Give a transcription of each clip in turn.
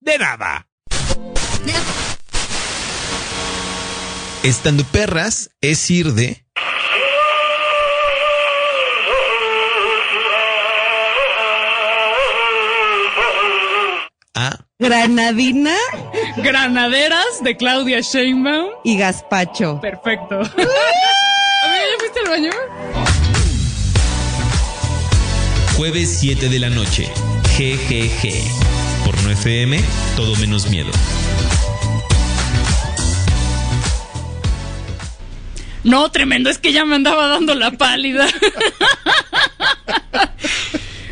de nada. Estando perras es ir de. A. Granadina Granaderas de Claudia Sheinbaum. y Gazpacho. Perfecto. A ver, ¿ya fuiste al baño? Jueves 7 de la noche. GGG. FM, todo menos miedo. No, tremendo, es que ya me andaba dando la pálida.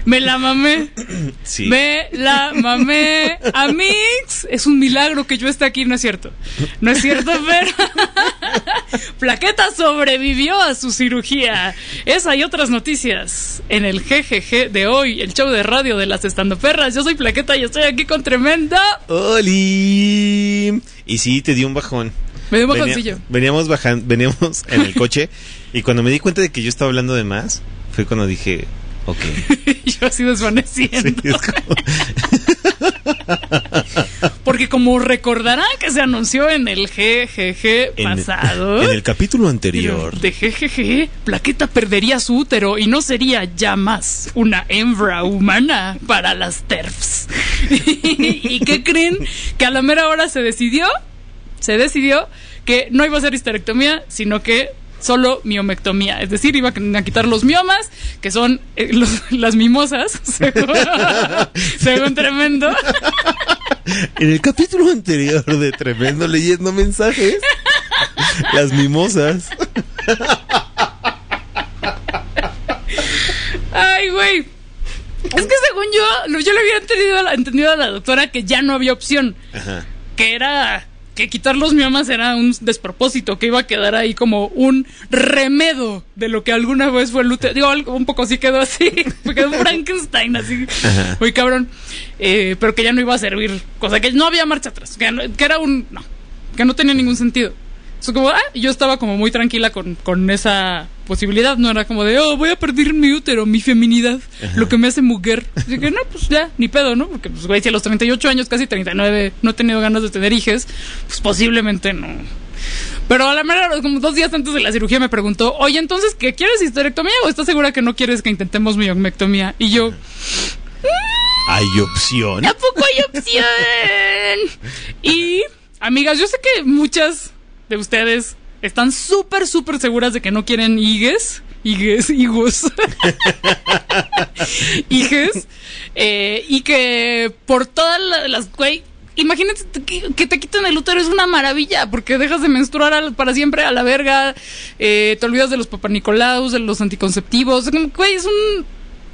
me la mamé. Sí. Me la mamé. Amix, es un milagro que yo esté aquí, no es cierto. No es cierto, pero. Plaqueta sobrevivió a su cirugía. Esa y otras noticias en el GGG de hoy, el show de radio de las estandoperras. Yo soy Plaqueta y estoy aquí con tremenda. ¡Oli! Y sí, te dio un bajón. Me dio un bajoncillo. veníamos bajando, veníamos en el coche y cuando me di cuenta de que yo estaba hablando de más, fue cuando dije, ok. yo así desvaneciendo. Sí, es como- Porque como recordarán que se anunció en el GGG pasado. en el capítulo anterior. De GGG, Plaqueta perdería su útero y no sería ya más una hembra humana para las TERFs. ¿Y qué creen? Que a la mera hora se decidió, se decidió que no iba a ser histerectomía, sino que solo miomectomía. Es decir, iba a quitar los miomas, que son eh, los- las mimosas, según, según tremendo. En el capítulo anterior de Tremendo leyendo mensajes, las mimosas. Ay, güey. Es que según yo, yo le había entendido a, la, entendido a la doctora que ya no había opción. Ajá. Que era que quitar los miomas era un despropósito, que iba a quedar ahí como un remedo de lo que alguna vez fue el útero. Digo, un poco así quedó así, quedó Frankenstein así, Ajá. muy cabrón. Eh, pero que ya no iba a servir, cosa que no había marcha atrás, que, no- que era un, no, que no tenía ningún sentido. Entonces, como, ah, yo estaba como muy tranquila con, con esa posibilidad, no era como de, oh, voy a perder mi útero, mi feminidad, lo que me hace mujer. Así que, no, pues ya, ni pedo, ¿no? Porque, pues, güey, si a los 38 años, casi 39, no he tenido ganas de tener hijes, pues posiblemente no. Pero a la mera, hora, como dos días antes de la cirugía, me preguntó, oye, entonces, ¿qué quieres histerectomía o estás segura que no quieres que intentemos miomectomía? Y yo, Hay opción. ¿A poco hay opción? y, amigas, yo sé que muchas de ustedes están súper, súper seguras de que no quieren higues. Higues, higos. Hijes. eh, y que por todas la- las, güey, imagínate que, te quiten el útero es una maravilla, porque dejas de menstruar al- para siempre a la verga, eh, te olvidas de los papanicolaus, de los anticonceptivos, güey, es un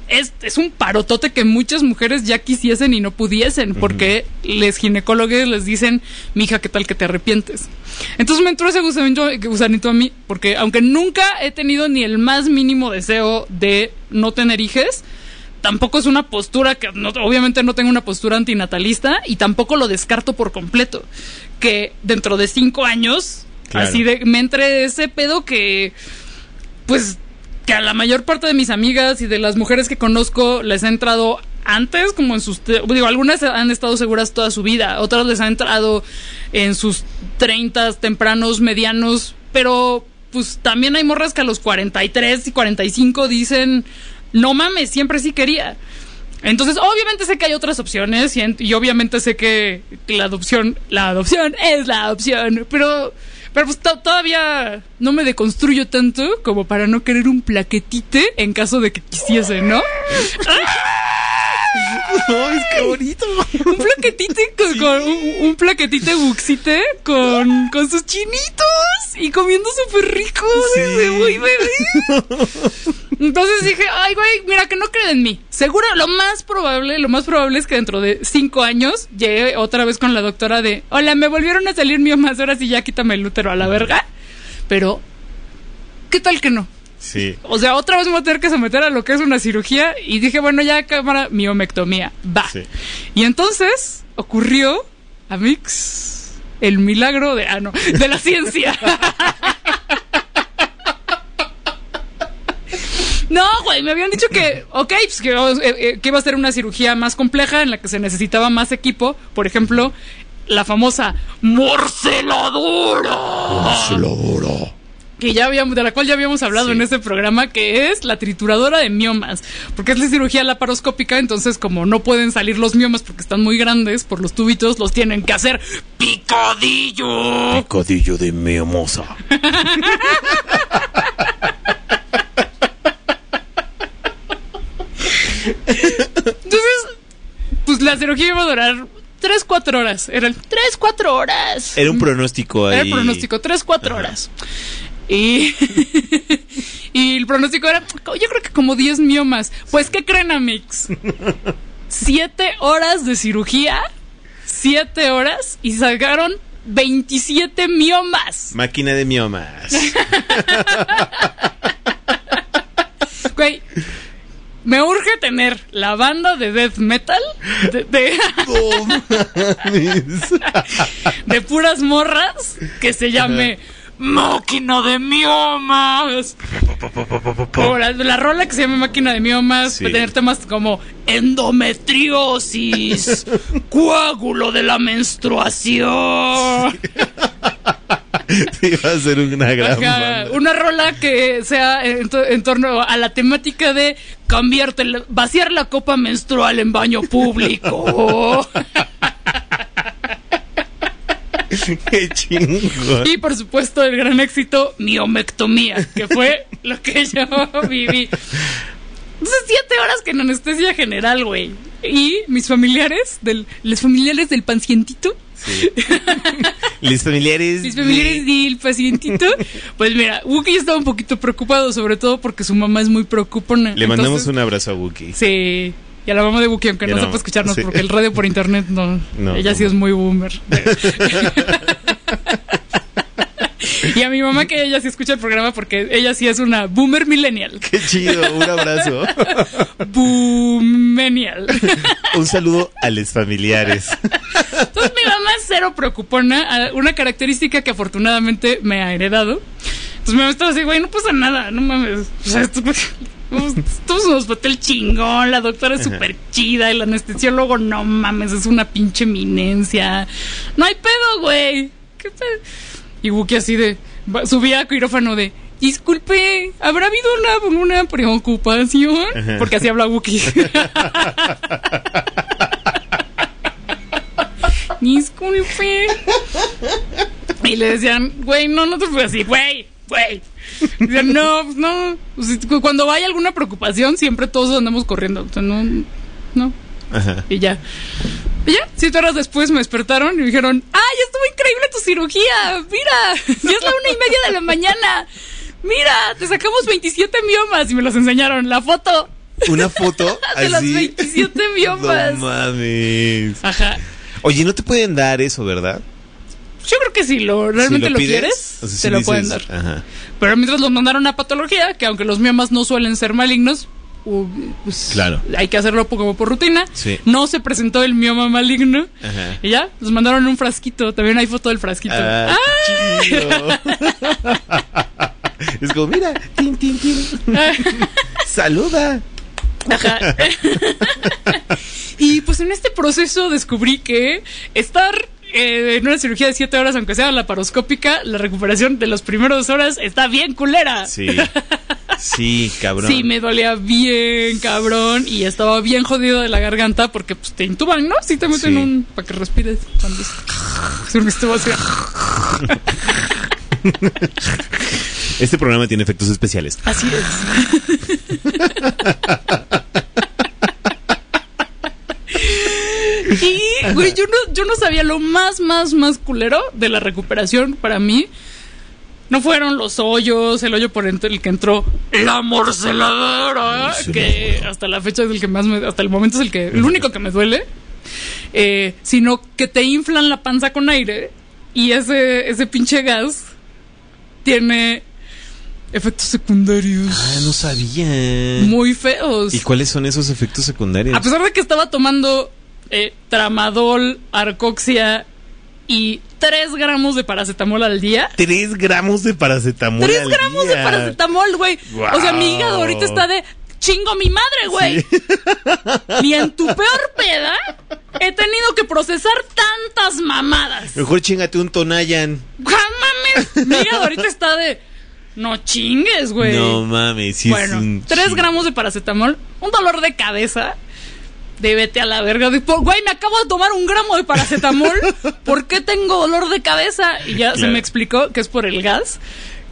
es, es un parotote que muchas mujeres ya quisiesen y no pudiesen, porque les ginecólogos les dicen, mija, ¿qué tal que te arrepientes? Entonces me entró ese gusanito, gusanito a mí, porque aunque nunca he tenido ni el más mínimo deseo de no tener hijes, tampoco es una postura que no- obviamente no tengo una postura antinatalista y tampoco lo descarto por completo. Que dentro de cinco años, Claro. así de, me entre ese pedo que, pues, que a la mayor parte de mis amigas y de las mujeres que conozco les ha entrado antes, como en sus... Digo, algunas han estado seguras toda su vida, otras les ha entrado en sus 30 tempranos, medianos, pero pues también hay morras que a los 43 y 45 dicen, no mames, siempre sí quería. Entonces, obviamente sé que hay otras opciones y, y obviamente sé que la adopción, la adopción es la opción, pero, pero pues to- todavía no me deconstruyo tanto como para no querer un plaquetite en caso de que quisiese, ¿no? ¡Ay, qué bonito! Un plaquetite con, con- un, un plaquetite buxite con, con sus chinitos y comiendo súper rico Sí. desde muy bebé. Entonces dije, ay, güey, mira que no creen en mí. Seguro, lo más probable, lo más probable es que dentro de cinco años llegue otra vez con la doctora de, hola, me volvieron a salir miomas, ahora sí ya quítame el útero a la verga. Pero, ¿qué tal que no? Sí. O sea, otra vez me voy a tener que someter a lo que es una cirugía y dije, bueno, ya cámara, miomectomía, va. Sí. Y entonces ocurrió, Amix, el milagro de, ah, no, de la ciencia. No, güey, me habían dicho que, ok, pues que, eh, eh, que iba a ser una cirugía más compleja en la que se necesitaba más equipo. Por ejemplo, la famosa morceladora. Que ya habíamos, de la cual ya habíamos hablado Sí. en este programa, que es la trituradora de miomas. Porque es la cirugía laparoscópica, entonces como no pueden salir los miomas porque están muy grandes por los tubitos, los tienen que hacer picadillo. Picadillo de miomosa. Entonces, pues la cirugía iba a durar 3, 4 horas. Eran 3, 4 horas. Era un pronóstico ahí. Era el pronóstico, 3, 4 horas. Y, y el pronóstico era, yo creo que como 10 miomas. Pues, ¿qué creen, Amix? 7 horas de cirugía, 7 horas, y sacaron 27 miomas. Máquina de miomas. Güey, me urge tener la banda de death metal de, de, puras morras que se llame Máquina de Miomas. O la, la rola que se llama Máquina de Miomas Sí. puede tener temas como endometriosis, coágulo de la menstruación. Iba a ser una gran Ajá, banda. una rola que sea en, to- en torno a la temática de cambiarte, la- vaciar la copa menstrual en baño público. Qué chingón. y por supuesto el gran éxito, miomectomía, que fue lo que yo viví. Entonces, siete horas que en anestesia general, güey. Y mis familiares, del, los familiares del pacientito, Sí. Mis familiares. mis familiares del pacientito, pues mira, Wookie estaba un poquito preocupado, sobre todo porque su mamá es muy preocupona. Le mandamos un abrazo a Wookie. Sí. Y a la mamá de Wookie, aunque no no, sepa escucharnos, sí. porque el radio por internet no. No, ella sí es muy boomer. y a mi mamá, que ella sí escucha el programa, porque ella sí es una boomer millennial. Qué chido. Un abrazo. Boomenial. Un saludo a los familiares. Entonces mi mamá es cero preocupona, una característica que afortunadamente me ha heredado. Entonces mi mamá estaba así, güey, no pasa nada, no mames. O sea, esto, es un hospital chingón, la doctora es súper chida, el anestesiólogo, no mames, es una pinche eminencia. No hay pedo, güey. ¿Qué pedo? Y Wookie así de, subía a quirófano de... Disculpe, ¿habrá habido una, una preocupación? Ajá. Porque así habla Wookie. Disculpe. Y le decían, güey, no, no te fue así, güey, güey. Decían, no, pues no. Cu- Cuando hay alguna preocupación, siempre todos andamos corriendo. O sea, no, no. Ajá. Y ya. Y ya, siete horas después me despertaron y me dijeron, ¡ay, estuvo increíble tu cirugía! ¡Mira! Ya es la una y media de la mañana. ¡Mira! Te sacamos 27 miomas y me los enseñaron. La foto. Una foto De los así. 27 biomas. No mames. Ajá. Oye, no te pueden dar eso, ¿verdad? Yo creo que si lo realmente Si lo, pides, quieres, o sea, si te lo dices, pueden dar. Ajá. Pero mientras los mandaron a patología, que aunque los miomas no suelen ser malignos, pues, Claro. hay que hacerlo como por rutina. Sí. No se presentó el mioma maligno. Ajá. Y ya, los mandaron un frasquito. También hay foto del frasquito. Ah, chido. es como, mira, tin, tin, tin. Saluda. Ajá. y pues en este proceso descubrí que estar eh, en una cirugía de 7 horas, aunque sea laparoscópica, la recuperación de las primeras dos horas está bien culera. Sí. Sí, cabrón. Sí, me dolía bien, cabrón. Y estaba bien jodido de la garganta porque pues, te intuban, ¿no? Sí, te meten Sí. un. para que respires. Cuando. Este programa tiene efectos especiales. Así es. y, güey, yo no, yo no sabía lo más, más, más culero de la recuperación para mí. No fueron los hoyos, el hoyo por el que entró la morceladora, que hasta la fecha es el que más me, hasta el momento es el que, el único que me duele, eh, sino que te inflan la panza con aire y ese, ese pinche gas tiene efectos secundarios Ah, no sabía. muy feos. ¿Y cuáles son esos efectos secundarios? A pesar de que estaba tomando eh, tramadol, arcoxia y 3 gramos de paracetamol al día. 3 gramos de paracetamol. 3 al gramos de paracetamol, güey. O sea, mi hígado ahorita está de chingo mi madre, güey. Ni en tu peor peda he tenido que procesar tantas mamadas. Mejor chingate un Tonayan. ¡Ah, mames! Mi hígado ahorita está de no chingues, güey. No mames, sí bueno, es un 3 chingo. gramos de paracetamol, un dolor de cabeza. De vete a la verga. De, por- güey, me acabo de tomar un gramo de paracetamol. ¿Por qué tengo dolor de cabeza? Y ya se me explicó que es por el gas.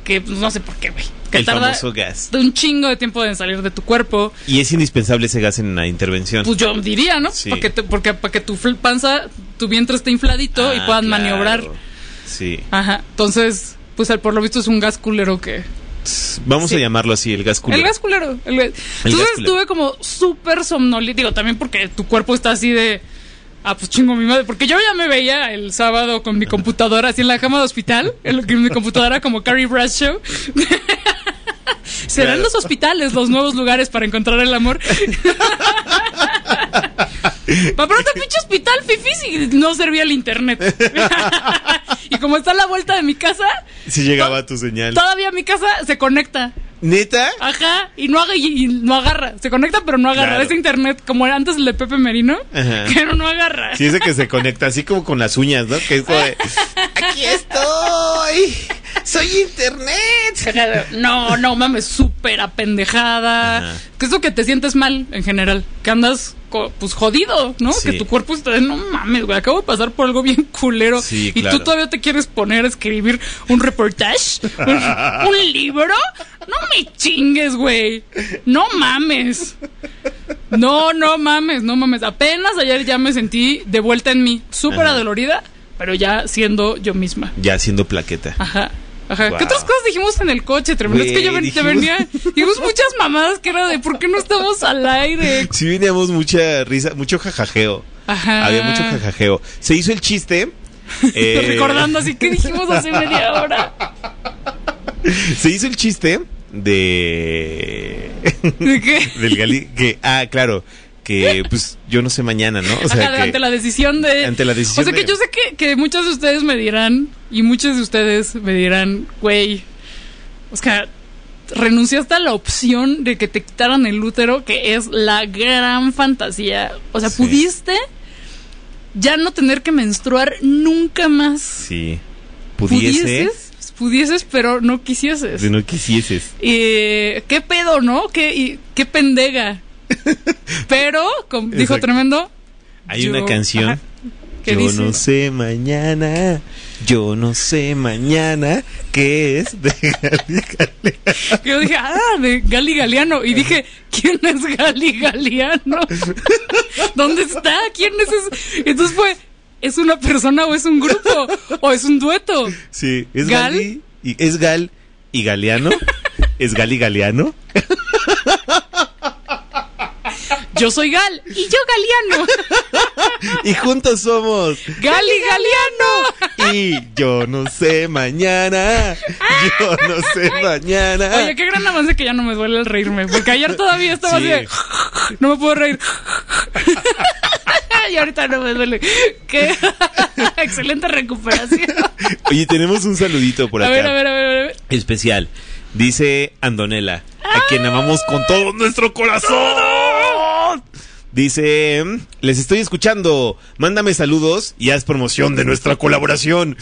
Que pues, no sé por qué, güey. Que El tarda famoso gas. de un chingo de tiempo en salir de tu cuerpo. Y es indispensable ese gas en la intervención. Pues yo diría, ¿no? Sí. Porque, te- porque para que tu panza, tu vientre esté infladito y Ah, puedan claro. maniobrar. Sí. Ajá. Entonces, pues por lo visto es un gas culero que, Vamos Sí. a llamarlo así, el gas culero. El gas culero. el gas- Entonces culero. estuve como súper somnolítico también porque tu cuerpo está así de. Ah, pues chingo mi madre. Porque yo ya me veía el sábado con mi computadora así en la cama de hospital. En mi computadora como Carrie Bradshaw. ¿Serán Claro. los hospitales los nuevos lugares para encontrar el amor? Para pronto, pinche hospital fifís y no servía el internet. y como está a la vuelta de mi casa, Si llegaba tu señal. todavía mi casa se conecta. ¿Neta? Ajá, y no, haga, y, no agarra. Se conecta, pero no agarra. Claro. Es internet, como era antes el de Pepe Merino, Ajá. que no, agarra. Sí, ese que se conecta así como con las uñas, ¿no? Que es como de, Aquí estoy. Soy internet. No, no mames, súper apendejada. Que es lo que te sientes mal en general. Que andas, pues jodido, ¿no? Sí. Que tu cuerpo está de, no mames, güey, acabo de pasar por algo bien culero. Sí, y claro. tú todavía te quieres poner a escribir un reportaje, un, un libro. No me chingues, güey. No mames. No, no mames, no mames. Apenas ayer ya me sentí de vuelta en mí. Súper adolorida, pero ya siendo yo misma. Ya haciendo plaqueta. Ajá. Ajá. Wow. ¿Qué otras cosas dijimos en el coche? Tremendo. es que yo ven- te venía. Dijimos muchas mamadas que era de ¿por qué no estamos al aire? Sí, veníamos mucha risa, mucho jajajeo. Ajá. Había mucho jajajeo. Se hizo el chiste. eh, Recordando así que dijimos hace media hora. Se hizo el chiste de. ¿De qué? del gali. Que, ah, claro. Que pues yo no sé mañana, ¿no? O sea, Ajá, que. ante la decisión de. ante la decisión O sea que yo sé que, que muchos de ustedes me dirán, y muchos de ustedes me dirán, güey, o sea, renunciaste a la opción de que te quitaran el útero, que es la gran fantasía. O sea, Sí. pudiste ya no tener que menstruar nunca más. Sí. Pudiese. Pudieses, pudieses, pero no quisieses. Si no quisieses. Eh, qué pedo, ¿no? Qué, y- qué pendega. Pero, como dijo Exacto. tremendo. Hay yo- una canción. ajá, yo dice, no sé mañana. Yo no sé mañana qué es de Gali que yo dije, ah, de Gali Galeano. Y dije, ¿quién es Gali Galeano? ¿Dónde está? ¿Quién es ese? Entonces fue, ¿es una persona o es un grupo? ¿O es un dueto? Sí, es ¿Gal? Gali. Y, es Gal y Galeano. es Gali Galeano. Yo soy Gal y yo Galeano. Y juntos somos. Gali Galeano. Y yo no sé mañana. Yo no sé mañana. Oye, qué gran avance que ya no me duele el reírme. Porque ayer todavía estaba Sí. así de, No me puedo reír. y ahorita no me duele. Qué excelente recuperación. Oye, tenemos un saludito por A acá. ver, a ver, a ver, a ver. Especial. Dice Andonela, a quien amamos con todo nuestro corazón. Dice, les estoy escuchando, mándame saludos y haz promoción de nuestra colaboración.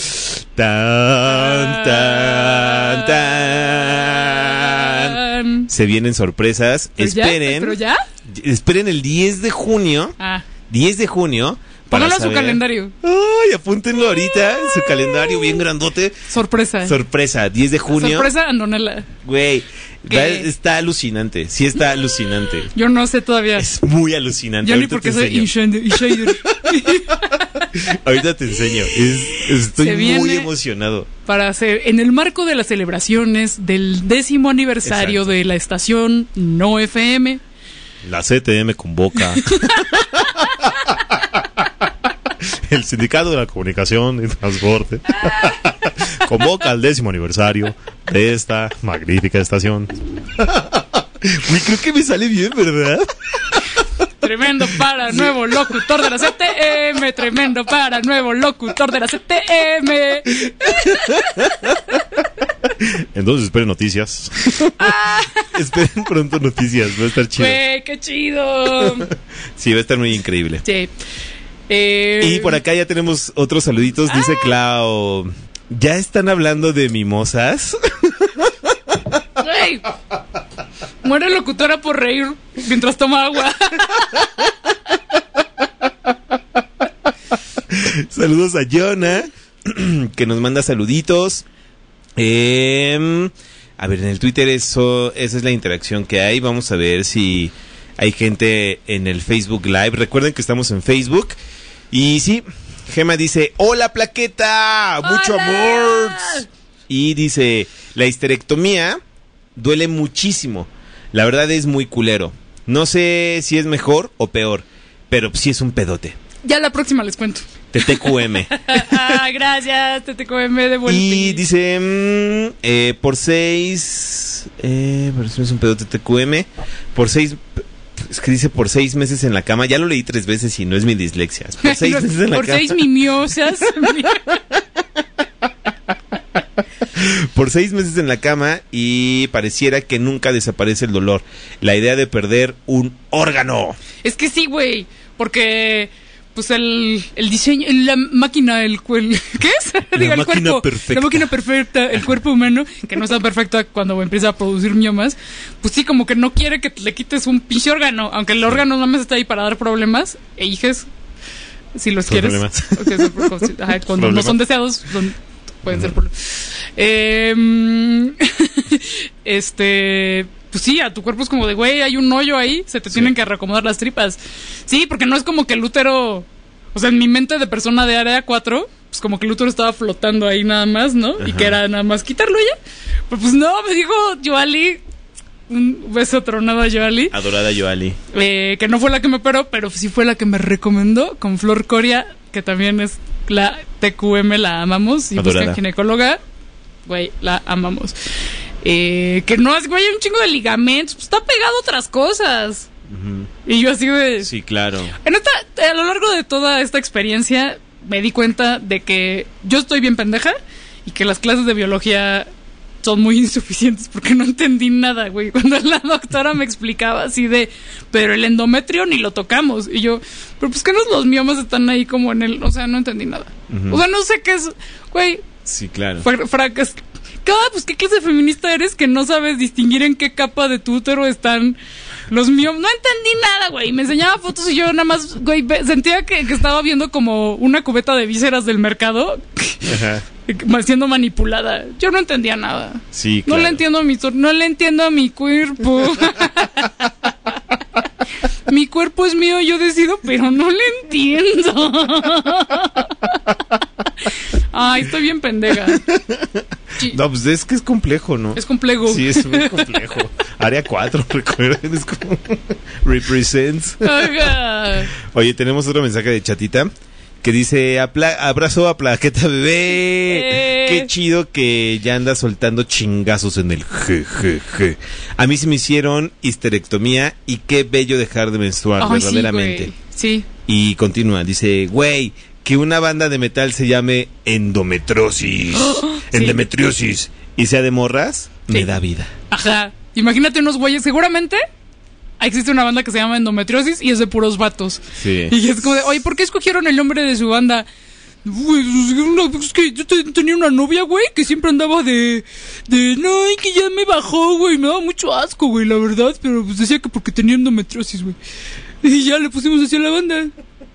Tan, tan, tan. Se vienen sorpresas. ¿Pero ya? Esperen. ¿Pero ya? Esperen el 10 de junio. Ah, 10 de junio. póngalo en su calendario. Ay, apúntenlo ahorita. en Su calendario bien grandote. Sorpresa. Sorpresa, 10 de junio. Sorpresa, Andonela. Güey, que- Está alucinante, sí está alucinante. Yo no sé todavía. Es muy alucinante. Ni Ahorita porque te soy. Ahorita te enseño. Es- estoy muy emocionado. Para hacer, en el marco de las celebraciones del décimo aniversario Exacto. de la estación No FM, La CTM convoca. El Sindicato de la Comunicación y Transporte convoca al décimo aniversario de esta magnífica estación. Uy, creo que me sale bien, ¿verdad? tremendo para nuevo locutor de la CTM, tremendo para nuevo locutor de la CTM. Entonces esperen noticias. esperen pronto noticias, va a estar chido. Güey, qué chido. Sí, va a estar muy increíble. Sí. Eh, Y por acá ya tenemos otros saluditos. Dice Clau, ¿ya están hablando de mimosas? Güey. Muere locutora por reír mientras toma agua. Saludos a Jonah, que nos manda saluditos. Em, a ver, en el Twitter eso, esa es la interacción que hay. Vamos a ver si hay gente en el Facebook Live. Recuerden que estamos en Facebook. Y sí, Gema dice, hola plaqueta, mucho ¡Hola! amor. Y dice, la histerectomía duele muchísimo. La verdad es muy culero. No sé si es mejor o peor, pero sí es un pedote. Ya la próxima les cuento. TTQM. ah, gracias, TTQM de vuelta. Y dice, mm, eh, por seis, eh, pero eso no es un pedo TTQM, por seis, es que dice por seis meses en la cama, ya lo leí tres veces y no es mi dislexia, es por seis meses en la Por cama, seis mimiosas. por seis meses en la cama y pareciera que nunca desaparece el dolor, la idea de perder un órgano. es que sí, güey. Porque, pues el, el diseño, la máquina, el, cuel- ¿qué es? La el máquina cuerpo, perfecta. La máquina perfecta, el cuerpo humano, que no está perfecta cuando empieza a producir miomas, pues sí, como que no quiere que le quites un pinche órgano, aunque el órgano nada más está ahí para dar problemas, e hijes, si los quieres. Problemas. Ok, son pro- ajá, cuando no son deseados, son- pueden ser problemas. Eh, este, pues sí, a tu cuerpo es como de, güey, hay un hoyo ahí, se te tienen que reacomodar las tripas. Sí, porque no es como que el útero, o sea, en mi mente de persona de área 4, pues como que el útero estaba flotando ahí nada más, ¿no? Y que era nada más quitarlo ya. Pero pues no, me dijo Joali, un beso tronado a Joali. Adorada Yoali. Eh, que no fue la que me operó, pero sí fue la que me recomendó con Flor Coria, que también es la TQM, la amamos. Y buscan ginecóloga, güey, la amamos. Eh, que no güey, hay un chingo de ligamentos, pues está pegado a otras cosas. Y yo así de... Sí, claro. En esta, a lo largo de toda esta experiencia, me di cuenta de que yo estoy bien pendeja y que las clases de biología son muy insuficientes porque no entendí nada, güey. Cuando la doctora me explicaba así de, pero el endometrio ni lo tocamos. Y yo, pero pues que no los miomas están ahí como en el, o sea, no entendí nada. O sea, no sé qué es, güey, Sí, claro. fra- fracas. Cada, pues, ¿qué clase de feminista eres que no sabes distinguir en qué capa de tu útero están los míos? No entendí nada, güey. Me enseñaba fotos y yo nada más, güey, sentía que, que estaba viendo como una cubeta de vísceras del mercado Ajá. siendo manipulada. Yo no entendía nada. Sí, No le entiendo a mi no le entiendo a mi cuerpo. mi cuerpo es mío, yo decido, pero no le entiendo. Ay, estoy bien pendeja. Sí, No, pues es que es complejo, ¿no? Es complejo. Sí, es muy complejo. Área 4, recuerden, es como represents. Ajá. Oye, tenemos otro mensaje de chatita que dice "Apla- abrazo a plaqueta bebé. Eh. Qué chido que ya anda soltando chingazos en el jejeje. A mí se me hicieron histerectomía y qué bello dejar de menstruar, sí, verdaderamente. güey. Sí. y continúa, dice, güey, que una banda de metal se llame endometrosis. Endometriosis. Y sea de morras, me da vida. Ajá. Imagínate unos güeyes. Seguramente existe una banda que se llama Endometriosis y es de puros vatos. Sí. Y es como de, oye, ¿por qué escogieron el nombre de su banda? Güey, es que una- es que yo te- tenía una novia, güey, que siempre andaba de, de, no, y que ya me bajó, güey, me daba mucho asco, güey, la verdad, pero pues decía que porque tenía endometriosis, güey. Y ya le pusimos así a la banda.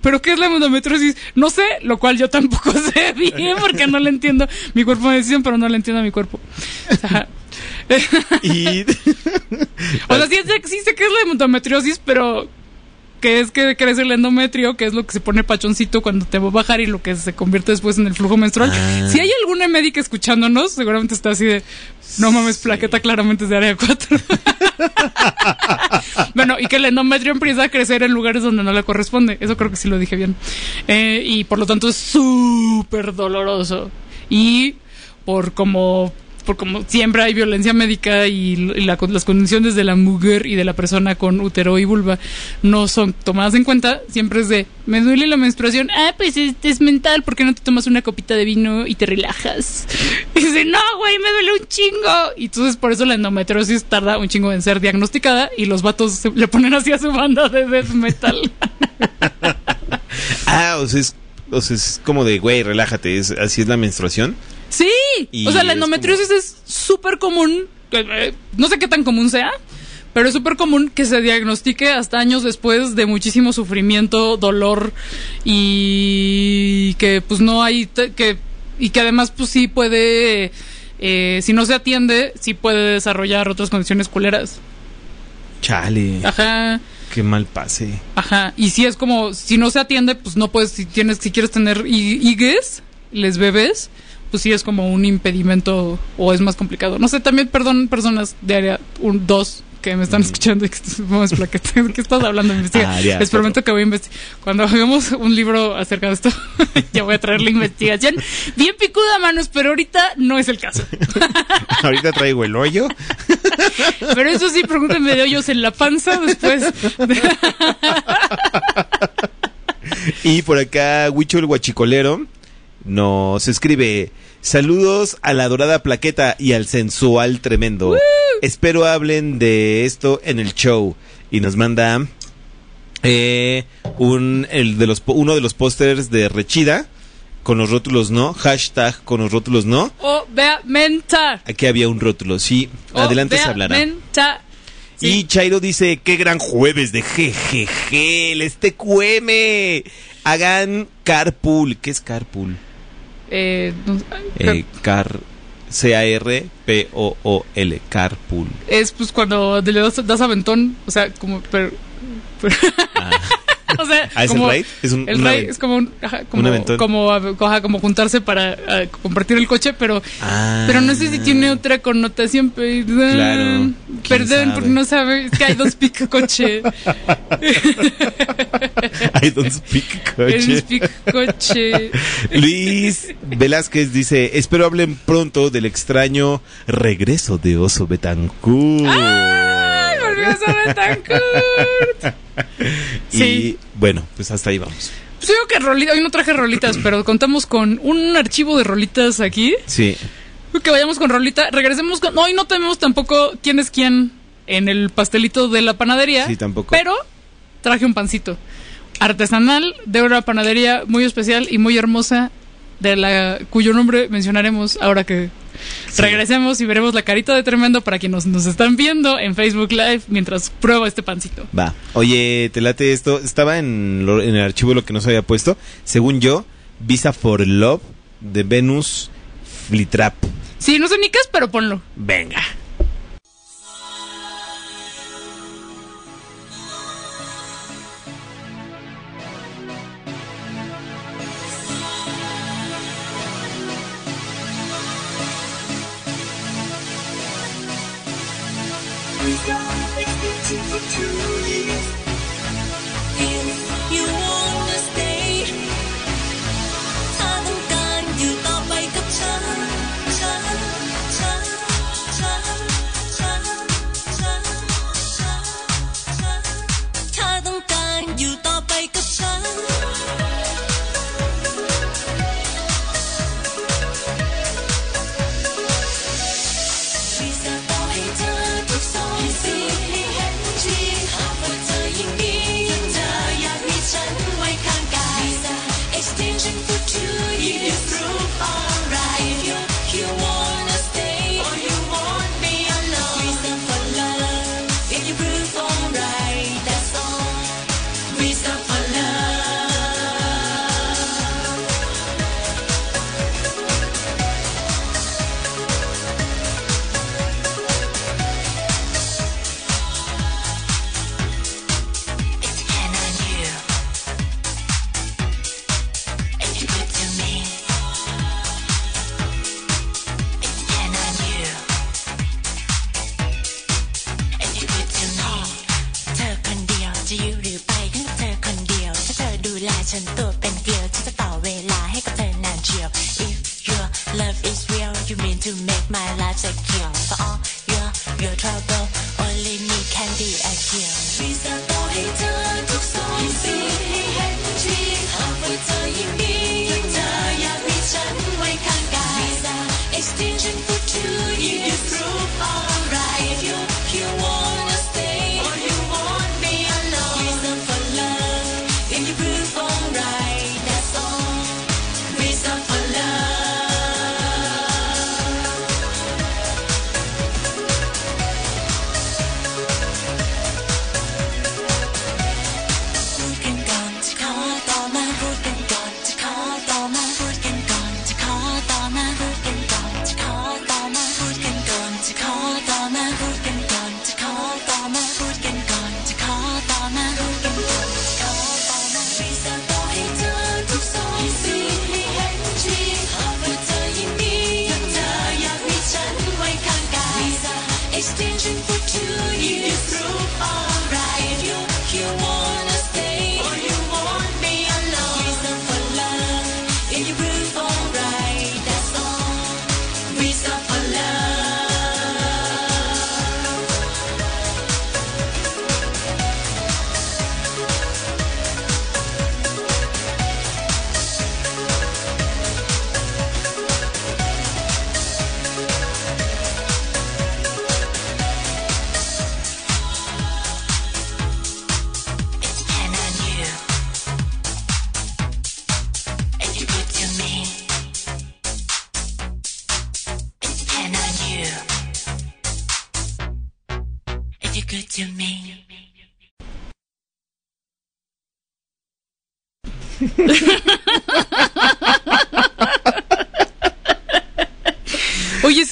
¿Pero qué es la endometriosis? No sé, lo cual yo tampoco sé bien porque no le entiendo. Mi cuerpo me decían, pero no le entiendo a mi cuerpo. Ajá. y O sea, sí, sé- sí sé que es la endometriosis, pero que es que crece el endometrio, que es lo que se pone pachoncito cuando te va a bajar y lo que se convierte después en el flujo menstrual. Ah. Si hay alguna médica escuchándonos, seguramente está así de, no mames, plaqueta claramente es de área 4. bueno, y que el endometrio empieza a crecer en lugares donde no le corresponde. Eso creo que sí lo dije bien. Eh, y por lo tanto es súper doloroso. Y por como por como siempre hay violencia médica y, la- las condiciones de la mujer y de la persona con útero y vulva no son tomadas en cuenta, siempre es de, me duele la menstruación, ah, pues es, es mental, ¿por qué no te tomas una copita de vino y te relajas? Y dice, no, güey, me duele un chingo. Y entonces por eso la endometriosis tarda un chingo en ser diagnosticada y los vatos se- le ponen así a su banda de death metal. ah, o sea, es, o sea, es como de, güey, relájate, es, así es la menstruación. Sí, Y o sea, la endometriosis es súper común, eh, no sé qué tan común sea, pero es súper común que se diagnostique hasta años después de muchísimo sufrimiento, dolor y que pues no hay, que y que además pues sí puede, eh, si no se atiende, sí puede desarrollar otras condiciones culeras. Chale, Ajá. qué mal pase. Ajá, y si es como, si no se atiende, pues no puedes, si tienes, si quieres tener hi- higues, les bebés, pues sí es como un impedimento o es más complicado. No sé, también, perdón, personas de área 2 que me están escuchando y que estamos plaqueta. ¿De qué estás hablando? Investiga. Área Les prometo que voy a investigar. Cuando hagamos un libro acerca de esto, ya voy a traer la investigación. Bien picuda, manos, pero ahorita no es el caso. Ahorita traigo el hoyo. Pero eso sí, pregúntenme de hoyos en la panza después. Y por acá, Huicho el Guachicolero nos escribe: Saludos a la dorada plaqueta y al sensual tremendo. Espero hablen de esto en el show. Y nos manda eh, un, el de los, uno de los pósters de Rechida con los rótulos no. Hashtag con los rótulos no. Obviamente. Aquí había un rótulo, sí. Adelante se hablará. Obviamente. Sí. Y Chairo dice, qué gran jueves de GGG, les TQM. Hagan carpool. ¿Qué es carpool? Eh, no- Eh, car... C-A-R-P-O-O-L. Carpool. es pues cuando le das, das aventón, o sea, como pero, pero- o sea, Ah, ¿es como el ride? Es un- el aven- es como un, ajá, como un como ajá, como juntarse para ah, compartir el coche, pero Ah. pero no sé si tiene otra connotación, perdón. Claro, ¿quién Perdón, porque no sabe, es que hay dos pic coche. I don't speak coche. speak coche. Luis Velázquez dice, espero hablen pronto del extraño regreso de Oso Betancourt. ¡Ay, volvió a ser Betancourt! Y sí. bueno, pues hasta ahí vamos. Pues digo que rolita, hoy no traje rolitas, pero contamos con un archivo de rolitas aquí. Sí. Que vayamos con rolita. Regresemos con. Hoy no tenemos tampoco quién es quién en el pastelito de la panadería. Sí, tampoco. Pero traje un pancito artesanal de una panadería muy especial y muy hermosa, de la cuyo nombre mencionaremos ahora que Sí. regresemos y veremos la carita de tremendo para quienes nos están viendo en Facebook Live mientras pruebo este pancito. Va. Oye, te late esto. Estaba en, lo- en el archivo lo que nos había puesto. Según yo, Visa for Love de Venus Flitrap. Sí, no sé ni qué es, pero ponlo. Venga. to the two years.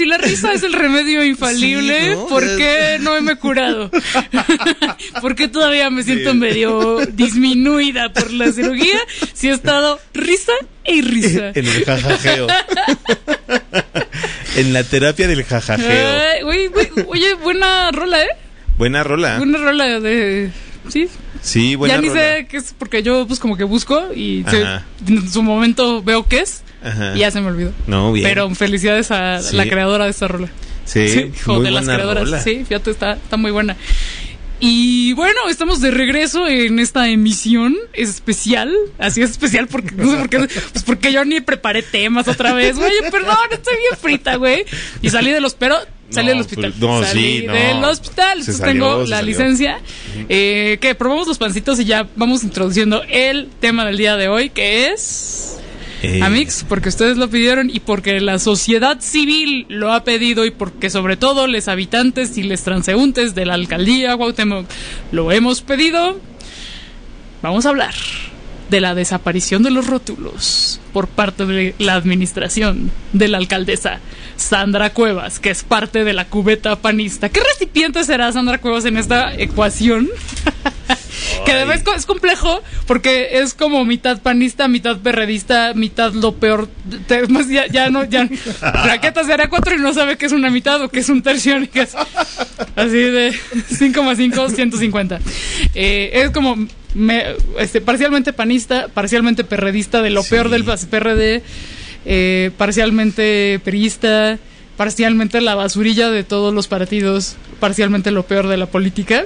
Si la risa es el remedio infalible, Sí, ¿no? ¿por qué no me he curado? ¿Por qué todavía me siento medio disminuida por la cirugía? Si he estado risa y risa. En el jajajeo. en la terapia del jajajeo. Oye, buena rola, ¿eh? Buena rola. Buena rola de... Sí, Sí, buena ya ni rola. sé qué es, porque yo pues como que busco y en su momento veo qué es Ajá. y ya se me olvidó. No, bien. Pero felicidades a Sí. la creadora de esta rola. sí, o muy de las buena creadoras. rola. Sí, fíjate, está, está muy buena. Y bueno, estamos de regreso en esta emisión especial. Así es especial porque no sé por qué, pues porque yo ni preparé temas otra vez. Güey, perdón, estoy bien frita, güey. Y salí de los pero salí No, del hospital. pues, no, salí sí, no. del hospital. Entonces salió, tengo la salió. licencia. Eh, que probamos los pancitos y ya vamos introduciendo el tema del día de hoy, que es Eh, Amix, porque ustedes lo pidieron y porque la sociedad civil lo ha pedido y porque sobre todo los habitantes y los transeúntes de la alcaldía Cuauhtémoc lo hemos pedido, vamos a hablar de la desaparición de los rótulos por parte de la administración de la alcaldesa Sandra Cuevas, que es parte de la cubeta panista. ¿Qué recipiente será Sandra Cuevas en esta ecuación? que además es co- es complejo porque es como mitad panista, mitad perredista, mitad lo peor. Te- es más, ya, ya no, ya. Raqueta será cuatro y no sabe que es una mitad o que es un tercio. es- así de 5 más 5, 150. Eh, es como me- este, parcialmente panista, parcialmente perredista, de lo Sí. peor del PRD, eh, parcialmente perista, parcialmente la basurilla de todos los partidos, parcialmente lo peor de la política.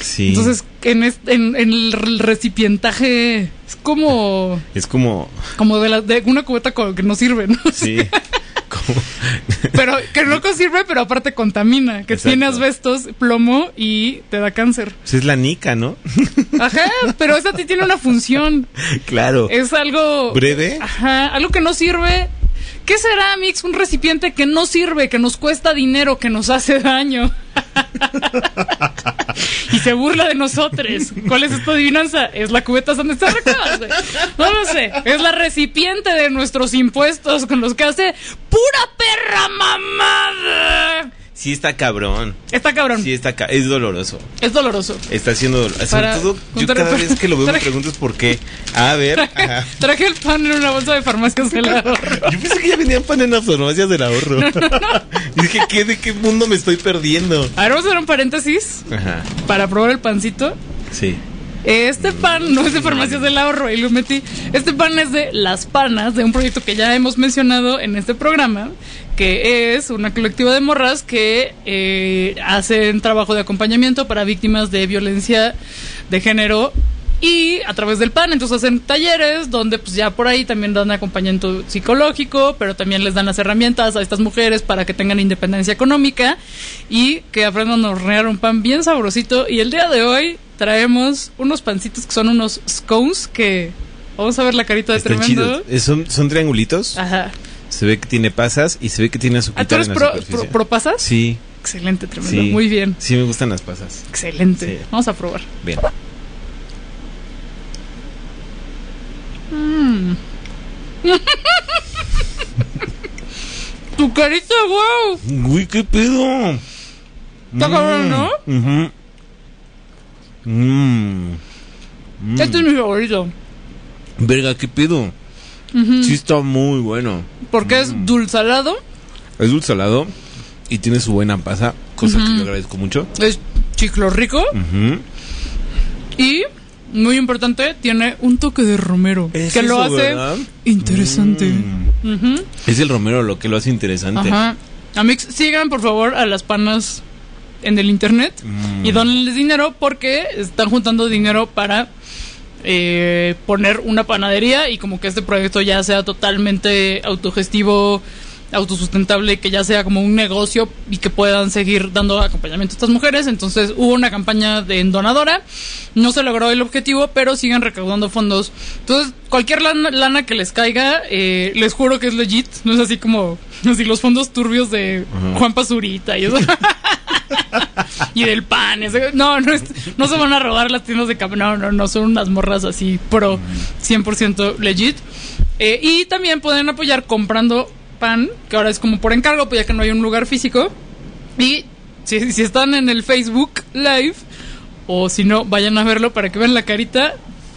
Sí. Entonces, en, est- en, en el recipientaje es como, es como. como de, la, de una cubeta que no sirve, ¿no? Sí. como- Pero que no sirve, pero aparte contamina, que Exacto. tiene asbestos, plomo y te da cáncer. pues es la nica, ¿no? Ajá, pero esa tiene una función. claro. Es algo... ¿Breve? Ajá, algo que no sirve. ¿Qué será, Mix? Un recipiente que no sirve, que nos cuesta dinero, que nos hace daño. y se burla de nosotros. ¿Cuál es esta adivinanza? Es la cubeta donde está. No lo sé. Es la recipiente de nuestros impuestos con los que hace pura perra mamada. Sí está cabrón. Está cabrón. Sí está ca- es doloroso. Es doloroso. Está haciendo doloroso. Sobre todo, yo cada vez que lo veo me pregunto por qué. A ver. ajá. Traje el pan en una bolsa de farmacias del ahorro. Yo pensé que ya vendían pan en las farmacias del ahorro. Y dije, ¿qué, ¿de qué mundo me estoy perdiendo? A ver, vamos a hacer un paréntesis Ajá. para probar el pancito. Sí. Este pan no es de Farmacias del Ahorro, y lo metí. Este pan es de Las Panas, de un proyecto que ya hemos mencionado en este programa, que es una colectiva de morras que eh, hacen trabajo de acompañamiento para víctimas de violencia de género y a través del PAN, entonces hacen talleres donde pues ya por ahí también dan acompañamiento psicológico, pero también les dan las herramientas a estas mujeres para que tengan independencia económica y que aprendan a hornear un pan bien sabrosito. Y el día de hoy traemos unos pancitos que son unos scones que vamos a ver la carita de Están tremendo. chidos. Son, son triangulitos. Ajá. Se ve que tiene pasas y se ve que tiene azúcar ¿Ah, ¿Tú eres en la pro, superficie. pro- pro pasas? Sí, Excelente, tremendo. sí. Muy bien. Sí me gustan las pasas. Excelente. Sí. Vamos a probar. Bien. Tu carita, wow. Uy, qué pedo. Está cabrón, ¿no? Mm. Este es mi favorito. Verga, qué pedo. Sí está muy bueno. Porque es Mm. dulzalado, Es dulce salado y tiene su buena pasa, cosa que yo agradezco mucho. es chiclo rico y, muy importante, tiene un toque de romero. Es que lo hace ¿verdad? interesante. Mm. Es el romero lo que lo hace interesante. Ajá. Amix, sigan por favor a las panas en el internet Mm. y donenles dinero porque están juntando dinero para eh, poner una panadería y como que este proyecto ya sea totalmente autogestivo, autosustentable, que ya sea como un negocio y que puedan seguir dando acompañamiento a estas mujeres. Entonces hubo una campaña de donadora, no se logró el objetivo, pero siguen recaudando fondos. Entonces cualquier lana, lana que les caiga, eh, les juro que es legit, no es así como así los fondos turbios de Juan Pazurita y eso. y del pan. No, no, no se van a robar las tiendas de café. No, no, no, son unas morras así pro 100% legit. Eh, y también pueden apoyar comprando pan, que ahora es como por encargo, pues ya que no hay un lugar físico. Y si, si están en el Facebook Live, o si no, vayan a verlo para que vean la carita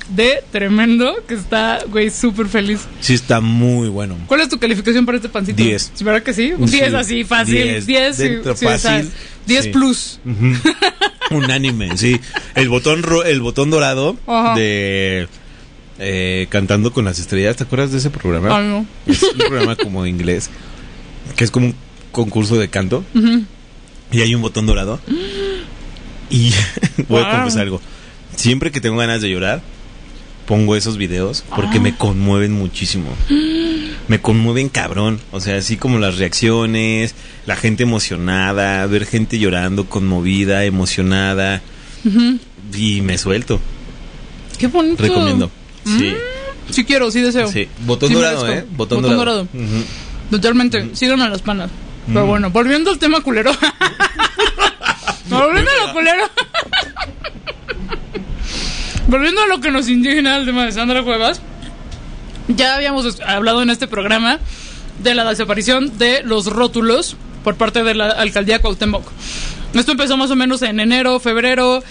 de tremendo, que está, güey, súper feliz. Sí está muy bueno. ¿Cuál es tu calificación para este pancito? Diez. ¿Sí, ¿Verdad que sí? Un Sí. 10 así, fácil. Diez. 10, sí, Dentro, sí, o sea, fácil. 10 Sí. plus. Unánime, sí. El botón ro- el botón dorado Ajá. de eh, Cantando con las Estrellas, ¿te acuerdas de ese programa? Ay, no. Es un programa como inglés, que es como un concurso de canto. Y hay un botón dorado. Y voy a confesar algo. Siempre que tengo ganas de llorar, pongo esos videos porque Ah. me conmueven muchísimo. Me conmueven cabrón. O sea, así como las reacciones, la gente emocionada, ver gente llorando, conmovida, emocionada. Y me suelto. Qué bonito. Recomiendo. Sí. Sí quiero, sí deseo. Sí. Botón Sí dorado. ¿eh? Botón, Botón dorado. Totalmente. Sigan a las panas. Pero bueno, volviendo al tema culero. volviendo a lo culero. Volviendo a lo que nos indigna el tema de Sandra Cuevas. Ya habíamos hablado en este programa de la desaparición de los rótulos por parte de la alcaldía Cuauhtémoc. Esto empezó más o menos en enero, febrero.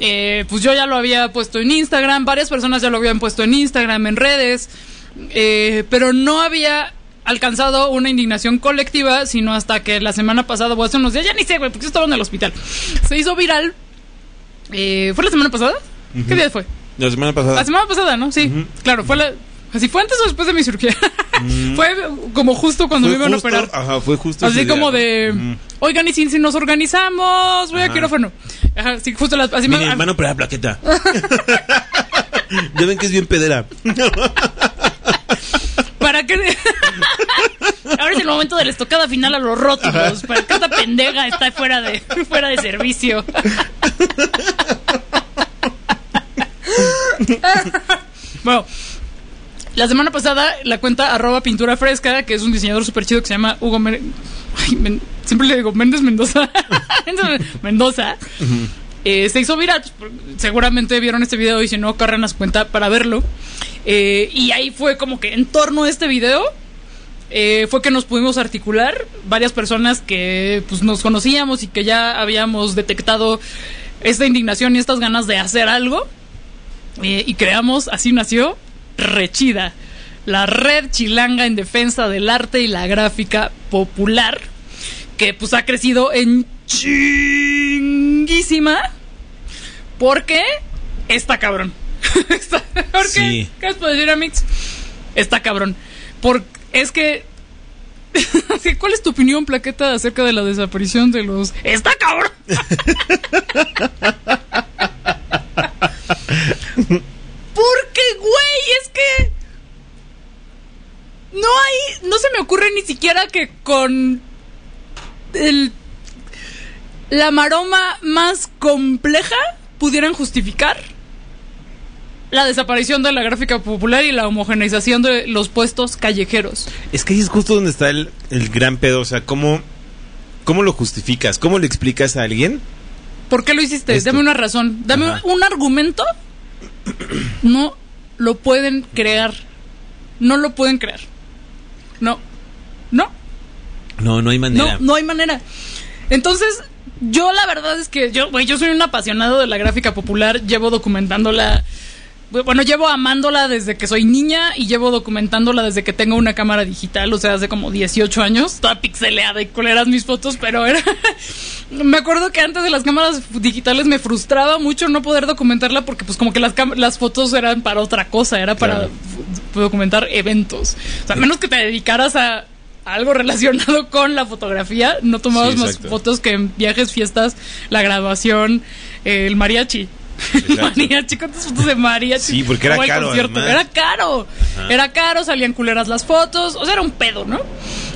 Eh, pues yo ya lo había puesto en Instagram, varias personas ya lo habían puesto en Instagram, en redes, eh, pero no había alcanzado una indignación colectiva, sino hasta que la semana pasada, o hace unos días, ya ni sé, güey, porque yo estaba en el hospital, se hizo viral. Eh, ¿Fue la semana pasada? ¿Qué día fue? La semana pasada. La semana pasada, ¿no? Sí, claro, fue la... Así fue antes o después de mi cirugía. fue como justo cuando Fue me iban justo- a operar. Ajá, fue justo. Así día, como de, oigan, y si, si nos organizamos, voy a quirófano. Ajá, sí, justo las, así me- Miren, van a operar plaqueta. ya ven que es bien pedera. para que ahora es el momento de la estocada final a los rótulos, para que esta pendeja está fuera de, fuera de servicio. bueno, la semana pasada la cuenta arroba pintura fresca, que es un diseñador súper chido que se llama Hugo Méndez, siempre le digo Méndez Mendoza, Mendoza, eh, se hizo viral, pues, seguramente vieron este video y si no, corran a su cuenta para verlo. Eh, y ahí fue como que en torno a este video eh, fue que nos pudimos articular varias personas que pues, nos conocíamos y que ya habíamos detectado esta indignación y estas ganas de hacer algo. Eh, y creamos, así nació, Rechida, la red chilanga en defensa del arte y la gráfica popular, que pues ha crecido en chinguísima, porque está cabrón. Está- ¿Por qué? Sí. ¿Qué les puedo decir, Amix? Está cabrón. Porque es que. ¿Cuál es tu opinión, Plaqueta, acerca de la desaparición de los. ¡Está cabrón! Porque, güey, es que. No hay. No se me ocurre ni siquiera que con. El, la maroma más compleja pudieran justificar la desaparición de la gráfica popular y la homogeneización de los puestos callejeros. Es que ahí es justo donde está el, el gran pedo. O sea, ¿cómo, ¿cómo lo justificas? ¿Cómo le explicas a alguien? ¿Por qué lo hiciste? Esto. Dame una razón. Dame Ajá. un argumento. No lo pueden crear. No lo pueden crear. No. No. No, no hay manera. No, no hay manera. Entonces, yo la verdad es que yo, güey, yo soy un apasionado de la gráfica popular, llevo documentándola, bueno, llevo amándola desde que soy niña y llevo documentándola desde que tengo una cámara digital, o sea, hace como 18 años, toda pixeleada y coleras mis fotos, pero era... me acuerdo que antes de las cámaras digitales me frustraba mucho no poder documentarla porque pues como que las, las fotos eran para otra cosa, era para Claro. documentar eventos. O sea, a menos que te dedicaras a algo relacionado con la fotografía, no tomabas Sí, más fotos que en viajes, fiestas, la graduación, el mariachi. Mariachi, ¿cuántas fotos de mariachi? Sí, porque era caro. Era caro. Era caro, salían culeras las fotos. O sea, era un pedo, ¿no?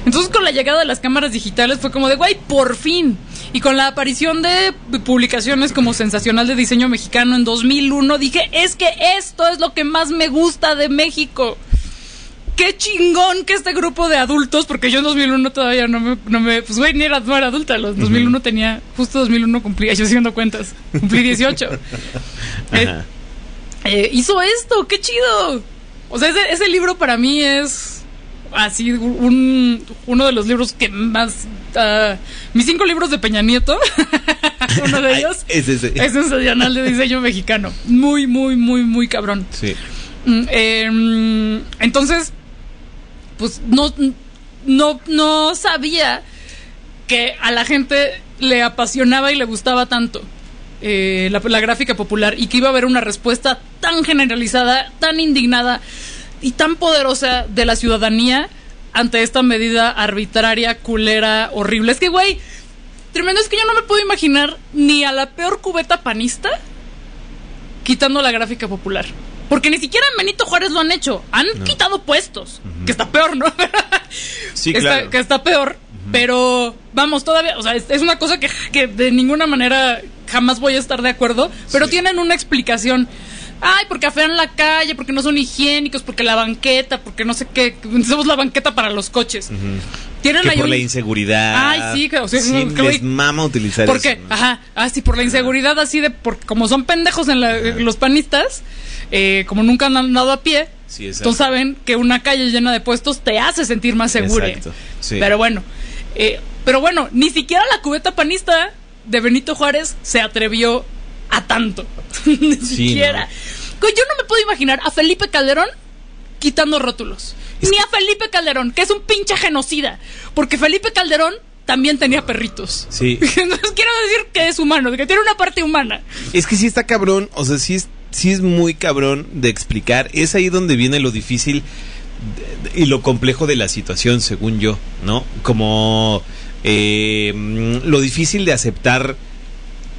Entonces, con la llegada de las cámaras digitales fue como de, güey, por fin. Y con la aparición de publicaciones como Sensacional de Diseño Mexicano en 2001, dije, es que esto es lo que más me gusta de México. Qué chingón que este grupo de adultos, porque yo en 2001 todavía no me, no me pues güey, ni era, no era adulta, los 2001 tenía, justo 2001 cumplí, yo haciendo cuentas, cumplí 18. Eh, eh, hizo esto, qué chido. O sea, ese, ese libro para mí es así un, uno de los libros que más... ah, mis cinco libros de Peña Nieto, uno de ellos es ese. es sensacional de diseño mexicano. Muy, muy, muy, muy cabrón. Sí. Mm, eh, entonces, pues no, no, no sabía que a la gente le apasionaba y le gustaba tanto eh, la, la gráfica popular y que iba a haber una respuesta tan generalizada, tan indignada y tan poderosa de la ciudadanía ante esta medida arbitraria, culera, horrible. Es que, güey, tremendo es que yo no me puedo imaginar ni a la peor cubeta panista quitando la gráfica popular. Porque ni siquiera en Benito Juárez lo han hecho. Han quitado puestos. Que está peor, ¿no? Sí, que, claro. está, que está peor. Pero vamos, todavía, o sea, es, es una cosa que, que de ninguna manera jamás voy a estar de acuerdo. Pero Sí. tienen una explicación. Ay, porque afean la calle, porque no son higiénicos, porque la banqueta, porque no sé qué. Hacemos la banqueta para los coches. Tienen Que ahí por un- la inseguridad. Ay, sí, que- o sea, sí, les mama utilizar ¿Por qué? eso. ¿no? Ajá. Ah, sí, por la inseguridad así de... Porque como son pendejos en la- los panistas, eh, como nunca han andado a pie, Sí, entonces saben que una calle llena de puestos te hace sentir más seguro. Exacto, sí. Pero bueno, eh, pero bueno, ni siquiera la cubeta panista de Benito Juárez se atrevió a tanto. ni siquiera. Yo no me puedo imaginar a Felipe Calderón quitando rótulos. Es Ni que- a Felipe Calderón, que es un pinche genocida. Porque Felipe Calderón también tenía perritos. Sí. Entonces quiero decir que es humano, que tiene una parte humana. Es que sí está cabrón, o sea, sí es, sí es muy cabrón de explicar. Es ahí donde viene lo difícil y lo complejo de la situación, según yo, ¿no? Como eh, lo difícil de aceptar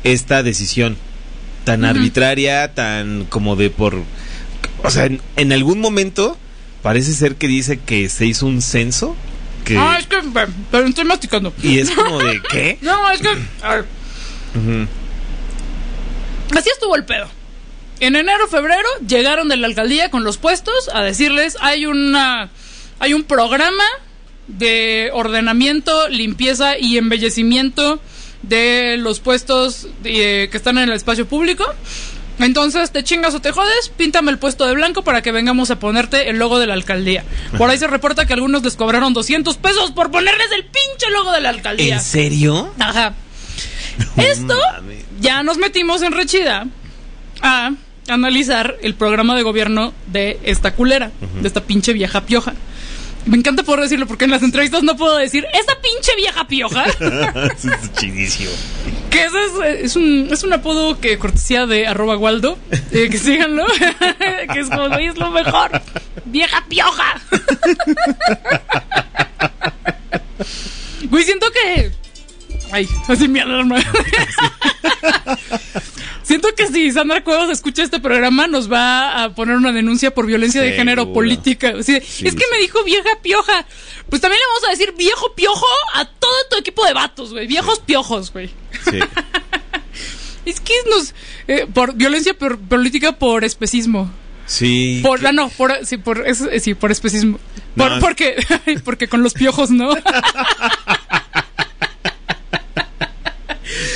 esta decisión tan arbitraria, tan como de por... O sea, en, en algún momento parece ser que dice que se hizo un censo. Que, Ah, es que pero estoy masticando. y es como de, ¿qué? No, es que. Así estuvo el pedo. En enero, febrero, llegaron de la alcaldía con los puestos a decirles: hay una. Hay un programa de ordenamiento, limpieza y embellecimiento de los puestos de- que están en el espacio público. Entonces, te chingas o te jodes, píntame el puesto de blanco para que vengamos a ponerte el logo de la alcaldía. Por ahí se reporta que algunos les cobraron 200 pesos por ponerles el pinche logo de la alcaldía. ¿En serio? Ajá. Esto ya nos metimos en Rechida a analizar el programa de gobierno de esta culera, de esta pinche vieja pioja. Me encanta poder decirlo porque en las entrevistas no puedo decir esa pinche vieja pioja es chidísimo. que Que ese es, es un, es un apodo que cortesía de arroba Waldo. eh, que síganlo. que es como, es lo mejor. Vieja pioja. Güey, siento que. Ay, así mi alarma. Siento que si Sandra Cuevas escucha este programa nos va a poner una denuncia por violencia de género política. Sí, es que sí. me dijo vieja pioja. Pues también le vamos a decir viejo piojo a todo tu equipo de vatos, güey. Viejos piojos, güey. Sí. Es que nos... eh, por violencia por- política por especismo. Sí. Por, ah, no, por, sí, por, es- sí, por especismo. Por- porque, porque con los piojos, ¿no?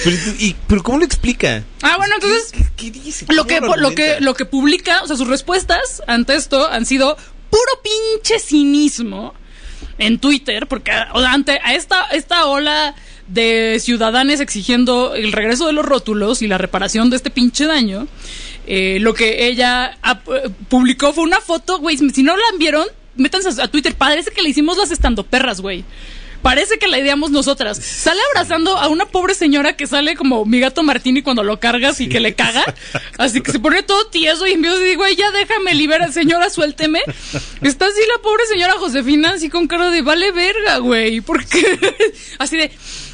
Pero, y- pero ¿cómo lo explica? Ah, bueno, entonces... ¿Qué, qué dice? lo ¿Cómo que, lo, que, lo que publica, o sea, sus respuestas ante esto han sido puro pinche cinismo en Twitter, porque ante a esta, esta ola de ciudadanos exigiendo el regreso de los rótulos y la reparación de este pinche daño, eh, lo que ella pu- publicó fue una foto, güey, si no la vieron, métanse a, Twitter, parece que le hicimos las estandoperras, güey. Parece que la ideamos nosotras. Sale abrazando a una pobre señora que sale como mi gato Martini cuando lo cargas y que le caga. Así que se pone todo tieso y envío y digo, "Ey, ya déjame, libera, señora, suélteme. Está así la pobre señora Josefina, así con cara de vale verga, güey. Porque así de.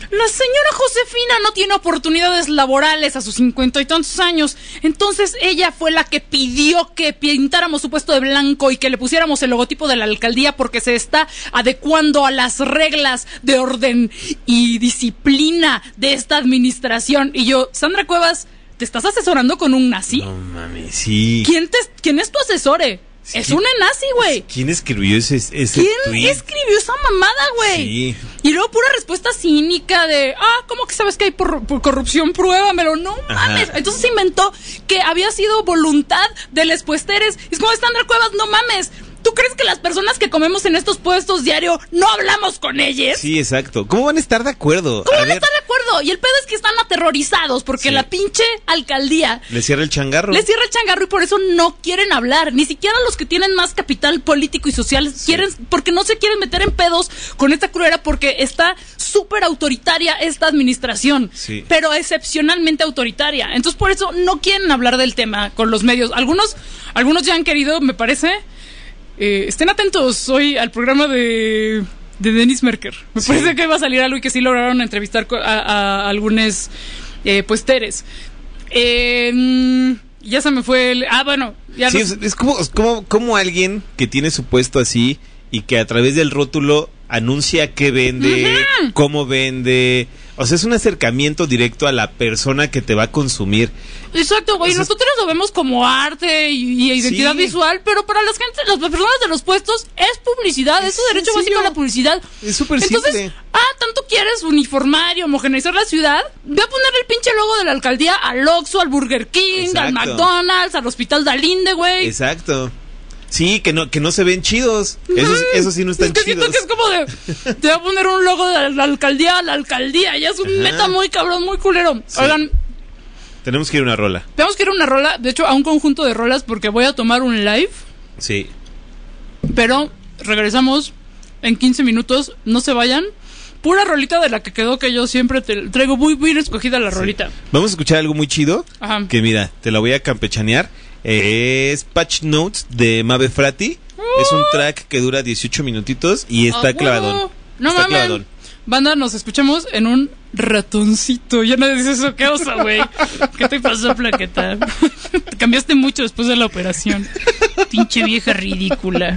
La señora Josefina no tiene oportunidades laborales a sus cincuenta y tantos años. Entonces ella fue la que pidió que pintáramos su puesto de blanco y que le pusiéramos el logotipo de la alcaldía porque se está adecuando a las reglas de orden y disciplina de esta administración. Y yo, Sandra Cuevas, ¿te estás asesorando con un nazi? No mames, sí. ¿Quién, te, ¿Quién es tu asesore? Sí. Es una nazi, güey. ¿Quién escribió ese, ese ¿Quién tweet? escribió esa mamada, güey? Sí. Y luego pura respuesta cínica de, ah, ¿cómo que sabes que hay por, por corrupción? Pruébamelo. No Ajá. mames. Entonces se inventó que había sido voluntad de les puesteres. Es como Sandra Cuevas, no mames. ¿Tú crees que las personas que comemos en estos puestos diario no hablamos con ellas? Sí, exacto. ¿Cómo van a estar de acuerdo? ¿Cómo a van a estar de acuerdo? Y el pedo es que están aterrorizados porque Sí. la pinche alcaldía le cierra el changarro. les cierra el changarro y por eso no quieren hablar. Ni siquiera los que tienen más capital político y social quieren, porque no se quieren meter en pedos con esta cruera porque está súper autoritaria esta administración. Sí. Pero excepcionalmente autoritaria. Entonces por eso no quieren hablar del tema con los medios. Algunos, algunos ya han querido, me parece. eh, estén atentos hoy al programa de, de Denis Merker. Me Sí. parece que va a salir algo y que sí lograron entrevistar a, a algunos eh, puesteres. Eh, mm, ya se me fue el. Ah, bueno, ya Sí, no- es, es como, es como, como alguien que tiene su puesto así y que a través del rótulo anuncia qué vende, cómo vende. O sea, es un acercamiento directo a la persona que te va a consumir. Exacto, güey. O sea, Nosotros lo vemos como arte y, y identidad Sí. visual, pero para las gente, las personas de los puestos es publicidad, es, Es su derecho sencillo. básico a la publicidad. Es súper Entonces, simple. ah, tanto quieres uniformar y homogeneizar la ciudad, ve a poner el pinche logo de la alcaldía al Oxxo, al Burger King, al. McDonald's, al Hospital Dalinde, güey. Exacto. Sí, que no, que no se ven chidos. Eso, eso sí no están es que siento chidos. que es como de. Te va a poner un logo de la alcaldía a la alcaldía. Ya es un Ajá. meta muy cabrón, muy culero. Sí. Oigan, Tenemos que ir a una rola. tenemos que ir a una rola. De hecho, a un conjunto de rolas porque voy a tomar un live. Sí. Pero regresamos en 15 minutos. No se vayan. Pura rolita de la que quedó que yo siempre te traigo muy bien escogida la rolita. Vamos a escuchar algo muy chido. Ajá. Que mira, te la voy a campechanear. Eh, es Patch Notes de Mabe Frati. Es un track que dura 18 minutitos y está Ah, clavadón. No está clavadón. Banda, nos escuchamos en un ratoncito. Ya nadie dice eso. ¿Qué osa, güey? ¿Qué te pasó, plaqueta? Te cambiaste mucho después de la operación. Pinche vieja ridícula.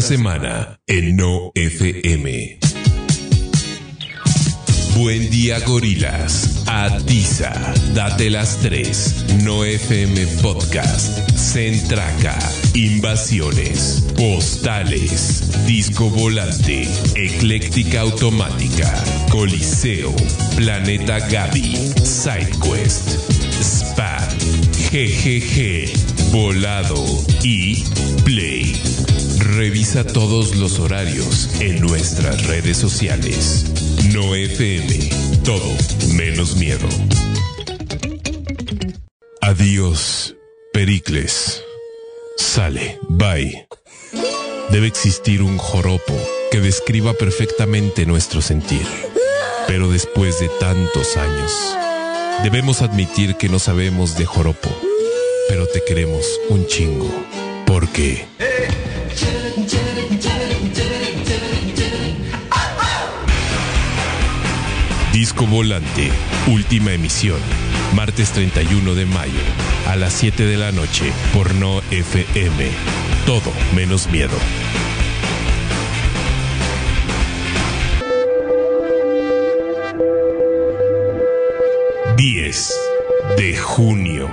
Semana en No FM. Buen día, gorilas. Atiza, date las tres. No FM Podcast. Centraca. Invasiones. Postales. Disco volante. Ecléctica automática. Coliseo. Planeta Gaby. SideQuest. Spa. GGG. Volado. Y. Revisa todos los horarios en nuestras redes sociales. No FM. Todo menos miedo. Adiós, Pericles. Sale, bye. Debe existir un joropo que describa perfectamente nuestro sentir. Pero después de tantos años, debemos admitir que no sabemos de joropo. Pero te queremos un chingo. Porque... Disco Volante, última emisión, martes 31 de mayo, a las 7 de la noche, por No FM. Todo menos miedo. Diez de junio.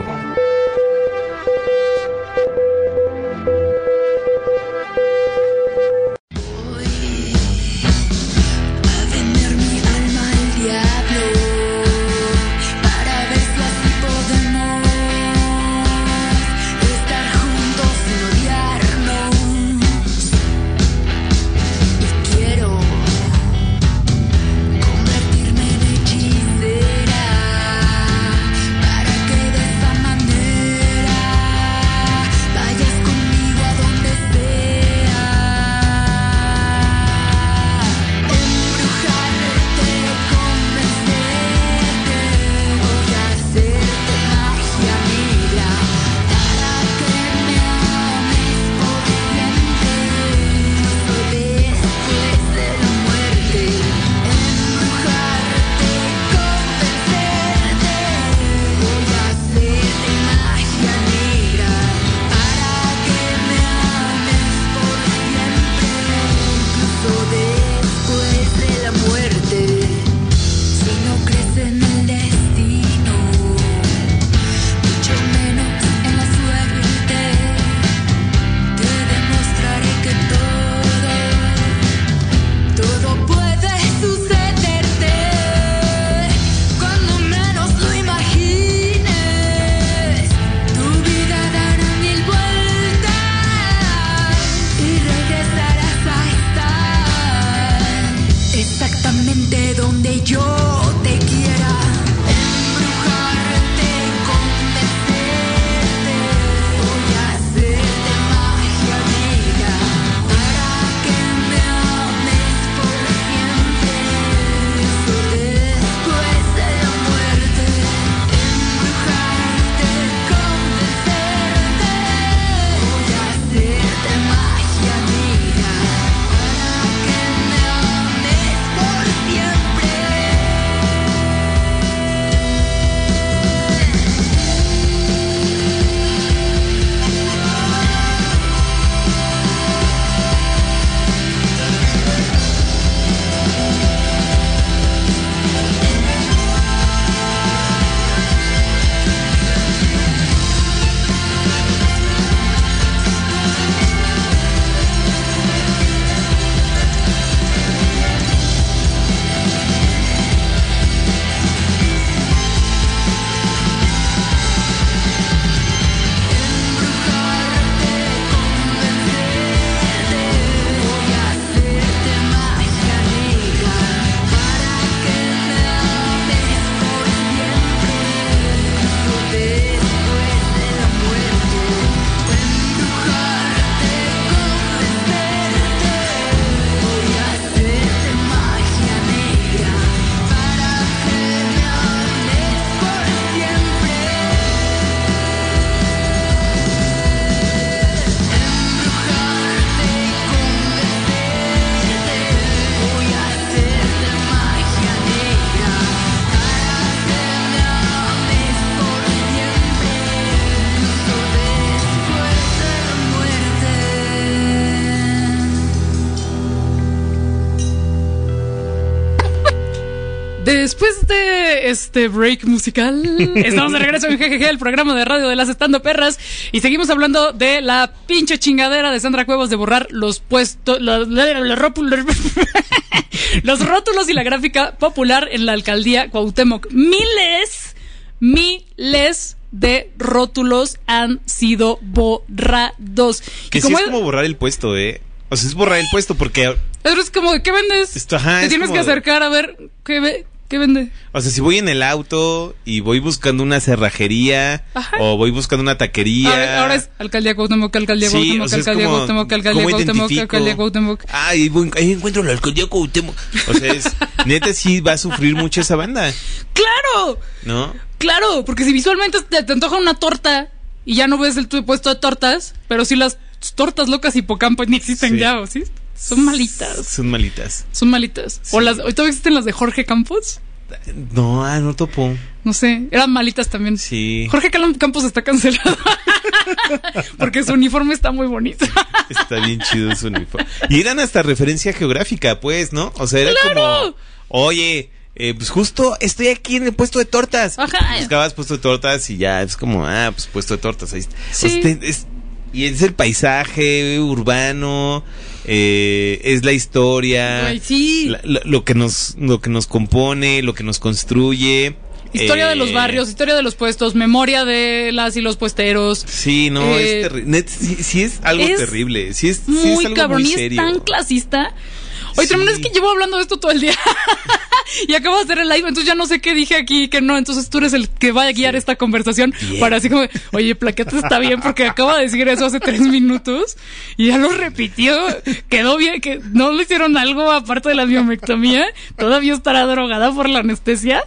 Este break musical, estamos de regreso en GGG, el programa de radio de las estando perras, y seguimos hablando de la pinche chingadera de Sandra Cuevas de borrar los puestos, los, los rótulos- los rótulos y la gráfica popular en la alcaldía Cuauhtémoc. Miles, miles de rótulos han sido borrados. Que sí es como borrar el puesto, ¿eh? O sea, es borrar el puesto porque, pero es como, ¿qué vendes? Esto, ajá, Te es tienes como que de- acercar a ver qué, ve- qué vende. o sea, si voy en el auto y voy buscando una cerrajería Ajá. o voy buscando una taquería. Ahora, ahora es alcaldía Cuauhtémoc, alcaldía Sí, Cuauhtémoc, o sea, alcaldía como, Cuauhtémoc, alcaldía ¿cómo Cuauhtémoc, alcaldía Cuauhtémoc. Ah, ahí, voy- ahí encuentro la alcaldía Cuauhtémoc. O sea, es, neta sí va a sufrir mucho esa banda, ¡Claro! ¿no? Claro, porque si visualmente te, te antoja una torta y ya no ves el tu puesto de tortas, pero si las tortas locas hipocampo ni existen Sí. ya, ¿o sí? Son malitas. Son malitas. Son malitas. O las, ¿hoy todavía existen las de Jorge Campos? No, ah, no topo. No sé, eran malitas también. Sí. Jorge Campos está cancelado. porque su uniforme está muy bonito. Está bien chido su uniforme. Y eran hasta referencia geográfica, pues, ¿no? O sea, era ¡Claro! como, oye, eh, pues justo estoy aquí en el puesto de tortas. Ajá. Buscabas puesto de tortas y ya es como, ah, pues puesto de tortas. Ahí está. O sea, Sí. te- es- y es el paisaje urbano, eh, es la historia, Ay, sí. la- lo que nos, lo que nos compone, lo que nos construye. Historia de eh, los barrios, historia de los puestos, memoria de las y los puesteros. Sí, no, Eh, es terrible. Sí, sí es algo es terrible. Sí es, sí Muy es algo cabrón muy y es tan clasista. Oye, Sí. tremendo es que llevo hablando de esto todo el día. y acabo de hacer el live, entonces ya no sé qué dije aquí, que no. Entonces tú eres el que va a guiar esta conversación para así como, oye, Plaqueta está bien porque acaba de decir eso hace tres minutos y ya lo repitió. Quedó bien, que no le hicieron algo aparte de la biomectomía. Todavía estará drogada por la anestesia.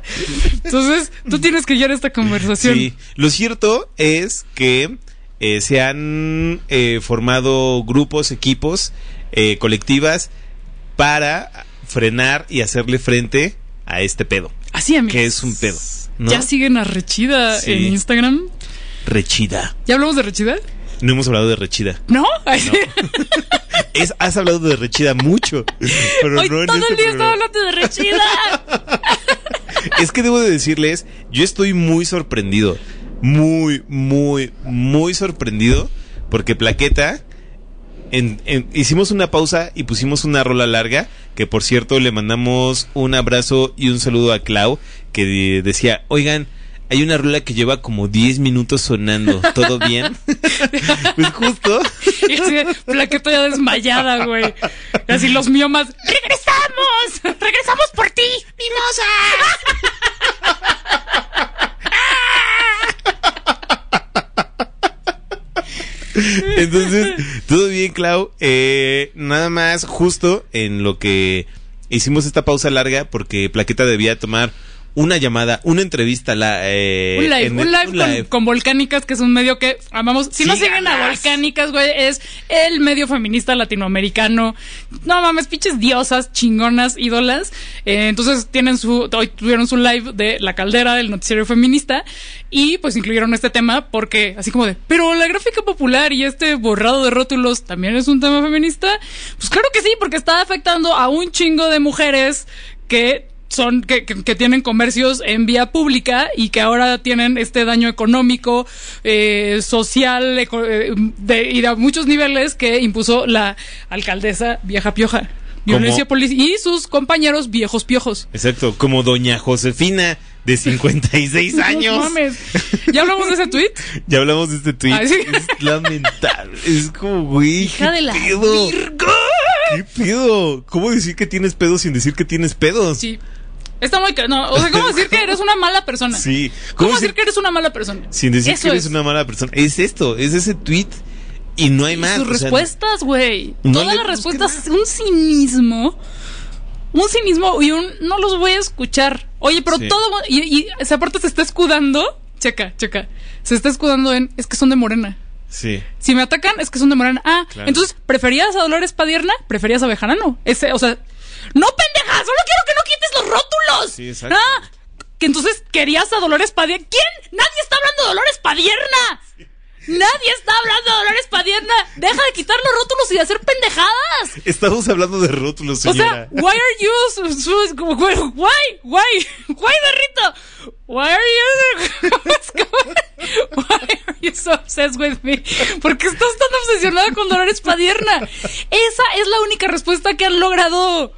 Entonces tú tienes que guiar esta conversación. Sí, lo cierto es que eh, se han eh, formado grupos, equipos, eh, colectivas para frenar y hacerle frente a este pedo, Así, amigos. que es un pedo. ¿no? Ya siguen a Rechida Sí. en Instagram. Rechida. ¿Ya hablamos de Rechida? No hemos hablado de Rechida. ¿No? Ay, sí. Es, has hablado de Rechida mucho, pero Hoy no en todo este el día estaba hablando de Rechida. Es que debo de decirles, yo estoy muy sorprendido. Muy, muy, muy sorprendido. Porque Plaqueta. En- en- hicimos una pausa y pusimos una rola larga. Que por cierto, le mandamos un abrazo y un saludo a Clau. Que de- decía: Oigan, hay una rola que lleva como 10 minutos sonando. ¿Todo bien? pues justo. y así, plaqueta ya desmayada, güey. Y así los miomas. ¡Regresamos! ¡Regresamos por ti! ¡Mimosa! Entonces, todo bien, Clau. Eh, nada más, justo en lo que hicimos esta pausa larga, porque Plaqueta debía tomar una llamada, una entrevista. La, eh, Un live, en- un live, un con, live. con Volcánicas, que es un medio que amamos. Si no siguen a. Volcánicas, güey, es el medio feminista latinoamericano. No mames, pinches diosas, chingonas, ídolas. Eh, entonces tienen su, hoy tuvieron su live de La Caldera, del noticiero feminista, y pues incluyeron este tema porque, así como de, pero la gráfica popular y este borrado de rótulos también es un tema feminista. Pues claro que sí, porque está afectando a un chingo de mujeres que son que, que- que tienen comercios en vía pública y que ahora tienen este daño económico, eh, social eco- eh, de, y de muchos niveles que impuso la alcaldesa vieja pioja. Violencia Como- polici- y sus compañeros viejos piojos. Exacto, como doña Josefina, de 56 años. No mames. ¿Ya hablamos de ese tweet? Ya hablamos de este tweet. Ay, sí. Es lamentable. Es como, güey. Hija ¿qué de la pedo? ¿Qué pedo? ¿Cómo decir que tienes pedos sin decir que tienes pedos? Sí. Está muy... No, o sea, ¿cómo decir que eres una mala persona? Sí. ¿Cómo, ¿Cómo decir que eres una mala persona? Sin decir Eso que eres es. una mala persona. Es esto, es ese tweet y no hay Y más. sus o sea, respuestas, güey. no Todas las respuestas, un cinismo. Un cinismo y un no los voy a escuchar. Oye, pero Sí. todo. Y, y esa aparte se está escudando. Checa, checa. Se está escudando en. Es que son de morena. Sí. Si me atacan, es que son de morena. Ah, Claro. entonces, ¿preferías a Dolores Padierna? ¿Preferías a Bejarano? Ese, o sea. No, pendeja, solo quiero que no quites Sí, exacto. Ah, que entonces querías a Dolores Padierna. ¿Quién? Nadie está hablando de Dolores Padierna. Nadie está hablando de Dolores Padierna. Deja de quitar los rótulos y de hacer pendejadas. Estamos hablando de rótulos, O señora. sea, why are you why why why Berrito? Why are you Why are you so obsessed with me? ¿Por qué estás tan obsesionada con Dolores Padierna? Esa es la única respuesta que han logrado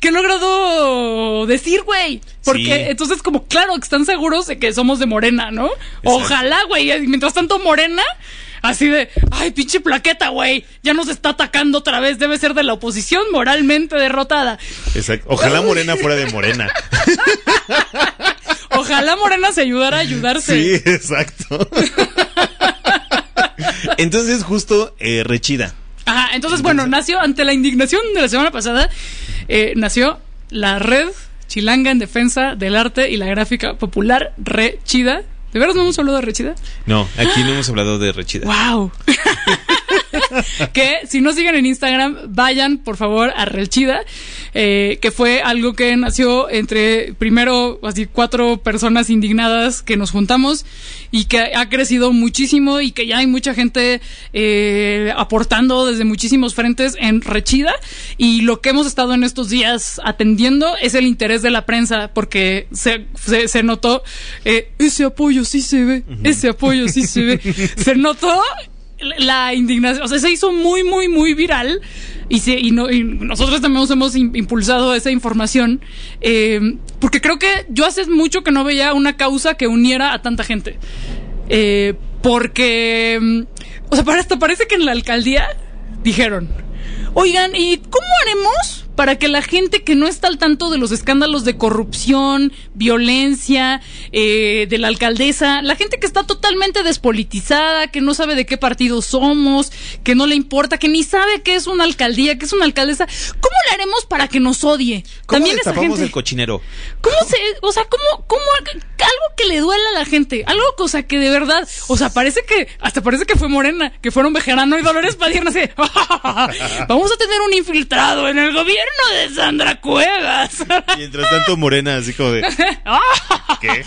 que han logrado decir, güey. Porque Sí. entonces como claro que están seguros de que somos de Morena, ¿no? Ojalá, güey. Mientras tanto Morena Así de, ay, pinche plaqueta, güey. Ya nos está atacando otra vez. Debe ser de la oposición moralmente derrotada. Exacto. Ojalá Morena fuera de Morena. Ojalá Morena se ayudara a ayudarse. Sí, exacto. Entonces, justo eh, Rechida. Ajá, entonces, bueno, nació ante la indignación de la semana pasada, eh, nació la red chilanga en defensa del arte y la gráfica popular Re Chida. ¿De veras no hemos hablado de Re Chida? No, aquí no hemos hablado de Rechida. ¡Wow! que si no siguen en Instagram, vayan por favor a Relchida, eh, que fue algo que nació entre primero así cuatro personas indignadas que nos juntamos y que ha crecido muchísimo y que ya hay mucha gente eh, aportando desde muchísimos frentes en Rechida y lo que hemos estado en estos días atendiendo es el interés de la prensa porque se, se, se notó eh, ese apoyo sí se ve, ese apoyo sí se ve, se notó la indignación, o sea, se hizo muy, muy, muy viral y, se, y, no, y nosotros también nos hemos im- impulsado esa información eh, porque creo que yo hace mucho que no veía una causa que uniera a tanta gente. Eh, porque, mm, o sea, para hasta parece que en la alcaldía dijeron, oigan, ¿y cómo haremos para que la gente que no está al tanto de los escándalos de corrupción, violencia, eh, de la alcaldesa, la gente que está totalmente despolitizada, que no sabe de qué partido somos, que no le importa, que ni sabe qué es una alcaldía, qué es una alcaldesa, ¿cómo le haremos para que nos odie? ¿Cómo También esa gente- el cochinero? ¿Cómo se, o sea, cómo, cómo, algo que le duela a la gente, algo, o sea, que de verdad, o sea, parece que, hasta parece que fue Morena, que fueron Bejarano y Dolores Padierna, así, vamos a tener un infiltrado en el gobierno de Sandra Cuevas. Mientras tanto, Morena, así como de. ¿Qué?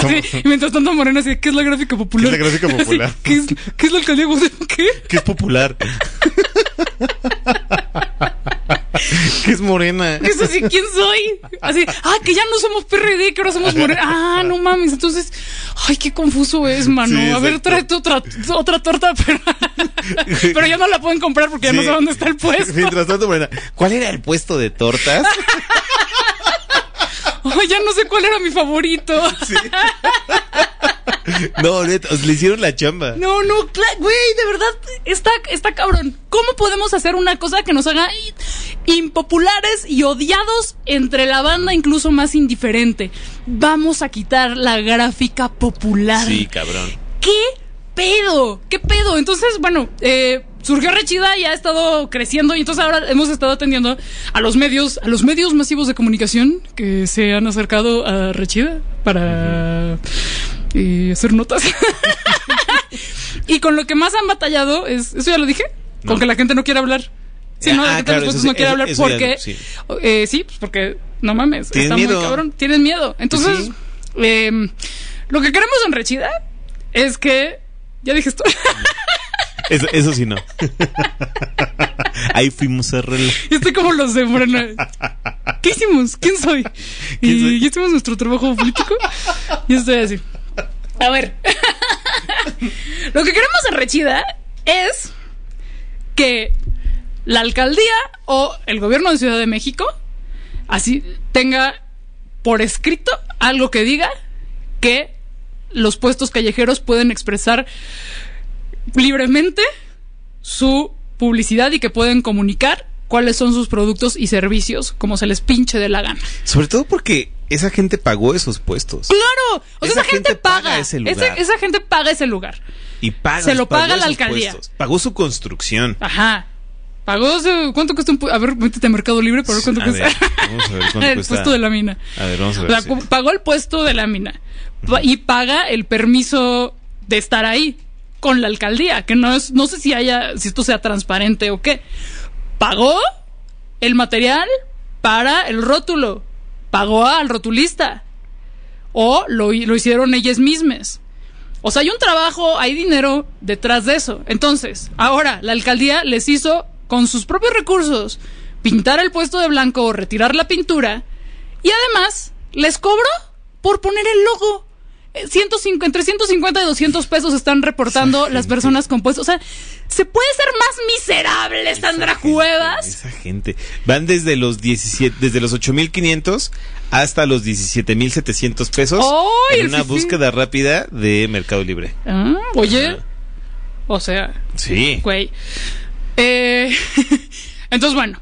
Sí, mientras tanto Morena así, ¿qué es la gráfica popular? ¿Qué es la gráfica Así, popular? ¿qué, es, ¿Qué es la alcaldía? ¿Qué? ¿Qué es popular? ¿Qué es Morena? ¿Qué es así? ¿Quién soy? Así, ah, que ya no somos PRD, que ahora somos Morena. Ah, no mames. Entonces, ay, qué confuso es, mano. Sí, a ver, tráete otra, otra torta, pero, pero ya no la pueden comprar porque ya no Sí. sé dónde está el puesto. Mientras tanto. ¿Cuál era el puesto de tortas? Ay, ya no sé cuál era mi favorito. No, neta, os le hicieron la chamba. No, no, güey, de verdad, está, está cabrón. ¿Cómo podemos hacer una cosa que nos haga impopulares y odiados entre la banda incluso más indiferente? Vamos a quitar la gráfica popular. Sí, cabrón. ¿Qué pedo? ¿Qué pedo? Entonces, bueno, eh, surgió Rechida y ha estado creciendo y entonces ahora hemos estado atendiendo a los medios, a los medios masivos de comunicación que se han acercado a Rechida para eh, hacer notas. y con lo que más han batallado es, eso ya lo dije, con que la gente no quiere hablar. Sí, no, Ah, la gente claro, eso no quiere eso- hablar eso ya- porque, sí. eh, sí, pues porque, no mames, está miedo. muy cabrón, tienes miedo. Entonces, Sí. em, lo que queremos en Rechida es que, ya dije esto, Eso, eso sí no. Ahí fuimos a rel. Yo estoy como los de Morena. ¿Qué hicimos? ¿Quién soy? ¿Quién y soy? ya hicimos nuestro trabajo político. Yo estoy así. A ver. Lo que queremos en Rechida es que la alcaldía o el gobierno de Ciudad de México así tenga por escrito algo que diga que los puestos callejeros pueden expresar libremente su publicidad y que pueden comunicar cuáles son sus productos y servicios como se les pinche de la gana. Sobre todo porque esa gente pagó esos puestos. ¡Claro! O sea, Esa esa, gente, gente paga paga, ese Esa- lugar. Esa, gente paga ese lugar. Y paga. Se lo paga la alcaldía. puestos. Pagó su construcción. Ajá. Pagó ese- ¿Cuánto cuesta un A ver, métete a Mercado Libre para ver cuánto A cuesta. ver, vamos a ver cuánto el cuesta. puesto de la mina. A ver, vamos a O ver. sea, sí. cu- pagó el puesto de la mina y paga el permiso de estar ahí con la alcaldía, que no es, no sé si haya, si esto sea transparente o qué. Pagó el material para el rótulo, pagó al rotulista o lo, lo hicieron ellas mismas. O sea, hay un trabajo, hay dinero detrás de eso. Entonces, ahora la alcaldía les hizo con sus propios recursos pintar el puesto de blanco o retirar la pintura y además les cobró por poner el logo. Eh, 105, entre 150 y 200 pesos están reportando las personas con puestos. O sea, ¿se puede ser más miserable, Sandra gente, Cuevas? Esa gente. Van desde los 17, desde los 8500 hasta los 17700 pesos ¡Ay, en una búsqueda rápida de Mercado Libre. Ah, oye, Ajá. o sea, Sí. güey. Eh, entonces, bueno.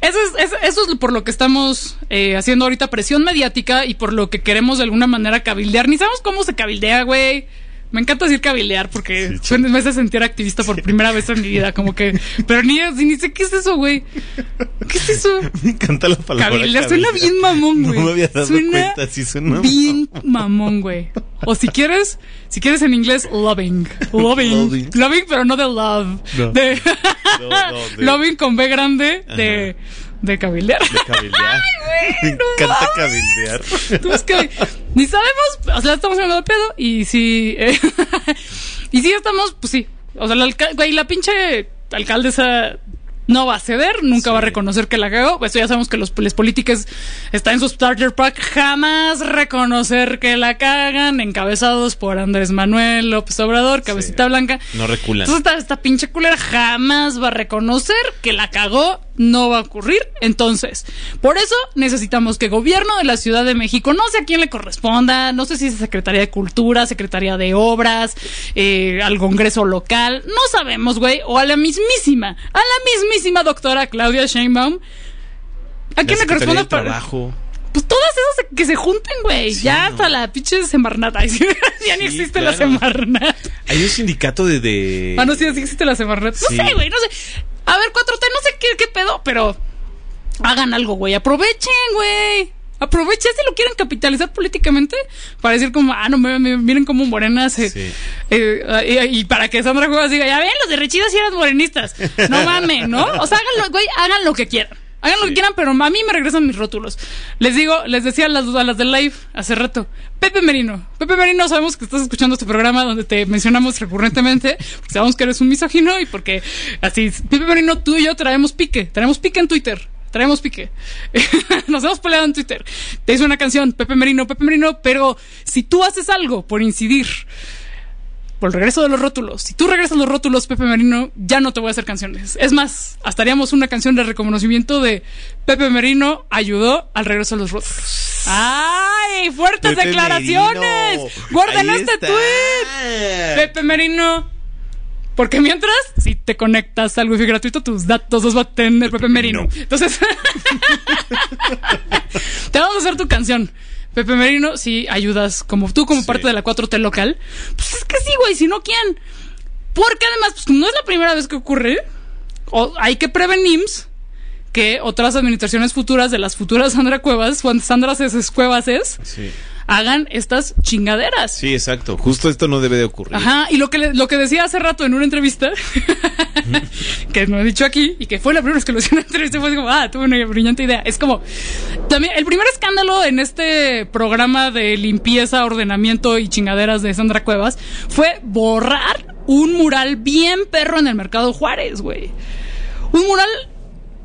Eso es, eso, eso es por lo que estamos eh, haciendo ahorita presión mediática y por lo que queremos de alguna manera cabildear. Ni sabemos cómo se cabildea, güey. Me encanta decir cabildear porque suena- me hace sentir activista por primera vez en mi vida. Como que, pero ni, ni sé qué es eso, güey. ¿Qué es eso? Me encanta la palabra. Cabildear suena cabildear. bien mamón, güey. No me había dado Suena cuenta, sí suena bien mamón, güey. O si quieres, si quieres en inglés, loving. Loving. Loving. Loving, pero no de love. No. De No, no, de- loving con B grande de, de cabildear. De cabildear. Me encanta cabildear. Tú es que ni sabemos, o sea, estamos hablando de pedo y si eh, y si estamos, pues sí. O sea, la, güey, la pinche alcaldesa no va a ceder, nunca va a reconocer que la cagó. Pues ya sabemos que los, los políticos están en su starter pack, jamás reconocer que la cagan, encabezados por Andrés Manuel López Obrador, cabecita blanca. No reculan. Entonces esta, esta pinche culera jamás va a reconocer que la cagó, no va a ocurrir. Entonces, por eso necesitamos que gobierno de la Ciudad de México, no sé a quién le corresponda, no sé si es Secretaría de Cultura, Secretaría de Obras, eh, al Congreso local, no sabemos, güey, o a la mismísima, a la mismísima doctora Claudia Sheinbaum. ¿A quién le corresponde? para- trabajo. Pues todas esas que se junten, güey. ya hasta la pinche Semarnat. Ay, sí, ya ni Sí, existe la claro. Semarnat. Hay un sindicato de. de... Ah, no, sí, sí existe la Semarnat. No Sí. sé, güey, no sé. A ver, 4T, no sé qué, qué pedo, pero hagan algo, güey. Aprovechen, güey. Aprovechen si lo quieren capitalizar políticamente para decir como, ah, no, me- me- miren cómo Morena se... Sí. eh, y, y para que Sandra Cuevas diga, ya ven, los de Rechidas sí eran morenistas. No mames, ¿no? O sea, háganlo, güey, hagan lo que quieran. Hagan lo que quieran, pero a mí me regresan mis rótulos. Les digo, les decía a las, a las del live hace rato. Pepe Merino. Pepe Merino, sabemos que estás escuchando este programa donde te mencionamos recurrentemente, porque sabemos que eres un misógino y porque así, Pepe Merino, tú y yo traemos pique. Traemos pique en Twitter. Traemos pique. Nos hemos peleado en Twitter. Te hice una canción, Pepe Merino, Pepe Merino, pero si tú haces algo por incidir por el regreso de los rótulos. Si tú regresas los rótulos, Pepe Merino, ya no te voy a hacer canciones. Es más, hasta haríamos una canción de reconocimiento de Pepe Merino ayudó al regreso de los rótulos. ¡Ay! ¡Fuertes Pepe declaraciones! Merino. ¡Guarden Ahí este está. tweet! Pepe Merino. Porque mientras, si te conectas al wifi gratuito, tus datos los va a tener Pepe, Merino. Merino. Entonces, te vamos a hacer tu canción. Pepe Merino, si ayudas como tú, como parte de la 4T local, pues es que sí, güey, si no, ¿quién? Porque además, pues no es la primera vez que ocurre. O hay que prevenir que otras administraciones futuras de las futuras Sandra Cuevas, cuando Sandra Ceses Cuevas es, Sí. Hagan estas chingaderas. Sí, exacto. Justo esto no debe de ocurrir. Ajá, y lo que, le- lo que decía hace rato en una entrevista, que no he dicho aquí, y que fue la primera vez que lo hice en una entrevista, fue como, ah, tuve una brillante idea. Es como, también, el primer escándalo en este programa de limpieza, ordenamiento y chingaderas de Sandra Cuevas fue borrar un mural bien perro en el Mercado Juárez, güey. Un mural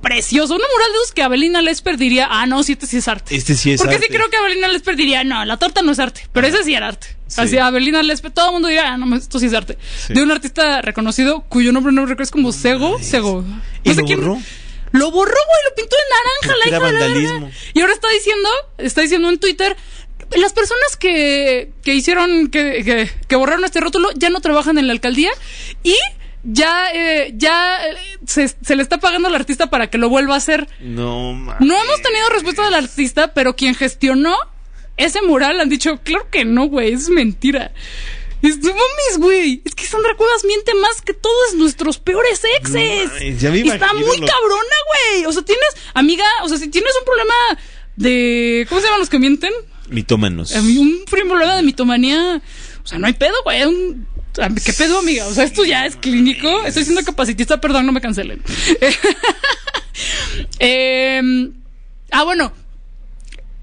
precioso, un mural de esos que Abelina Lesper diría, ah, no, sí, este sí es arte. Este sí es Porque arte. sí creo que Abelina Lesper diría, no, la torta no es arte, pero ese sí era arte. Sí. Así, Abelina Lesper, todo el mundo diría, ah, no, esto sí es arte. Sí. De un artista reconocido cuyo nombre no recuerdo, es como Sego, Sego. ¿Y sé lo quién- borró? Lo borró, güey, lo pintó de naranja, Porque la hija de la. Y ahora está diciendo, está diciendo en Twitter, las personas que, que hicieron, que, que, que borraron este rótulo ya no trabajan en la alcaldía y ya, eh, ya eh, se, se le está pagando al artista para que lo vuelva a hacer. No, ma- No hemos tenido respuesta del artista, pero quien gestionó ese mural han dicho, claro que no, güey, es mentira. Es, no mames, güey. Es que Sandra Cuevas miente más que todos nuestros peores exes. No mames, ya me Está imagino muy lo- cabrona, güey. O sea, tienes, amiga, o sea, si tienes un problema de. ¿Cómo se llaman los que mienten? Mitómanos. Un problema de mitomanía. O sea, no hay pedo, güey. Un, ¿Qué pedo, amiga? O sea, esto ya es clínico. Estoy siendo capacitista, perdón, no me cancelen. Eh, ah, bueno.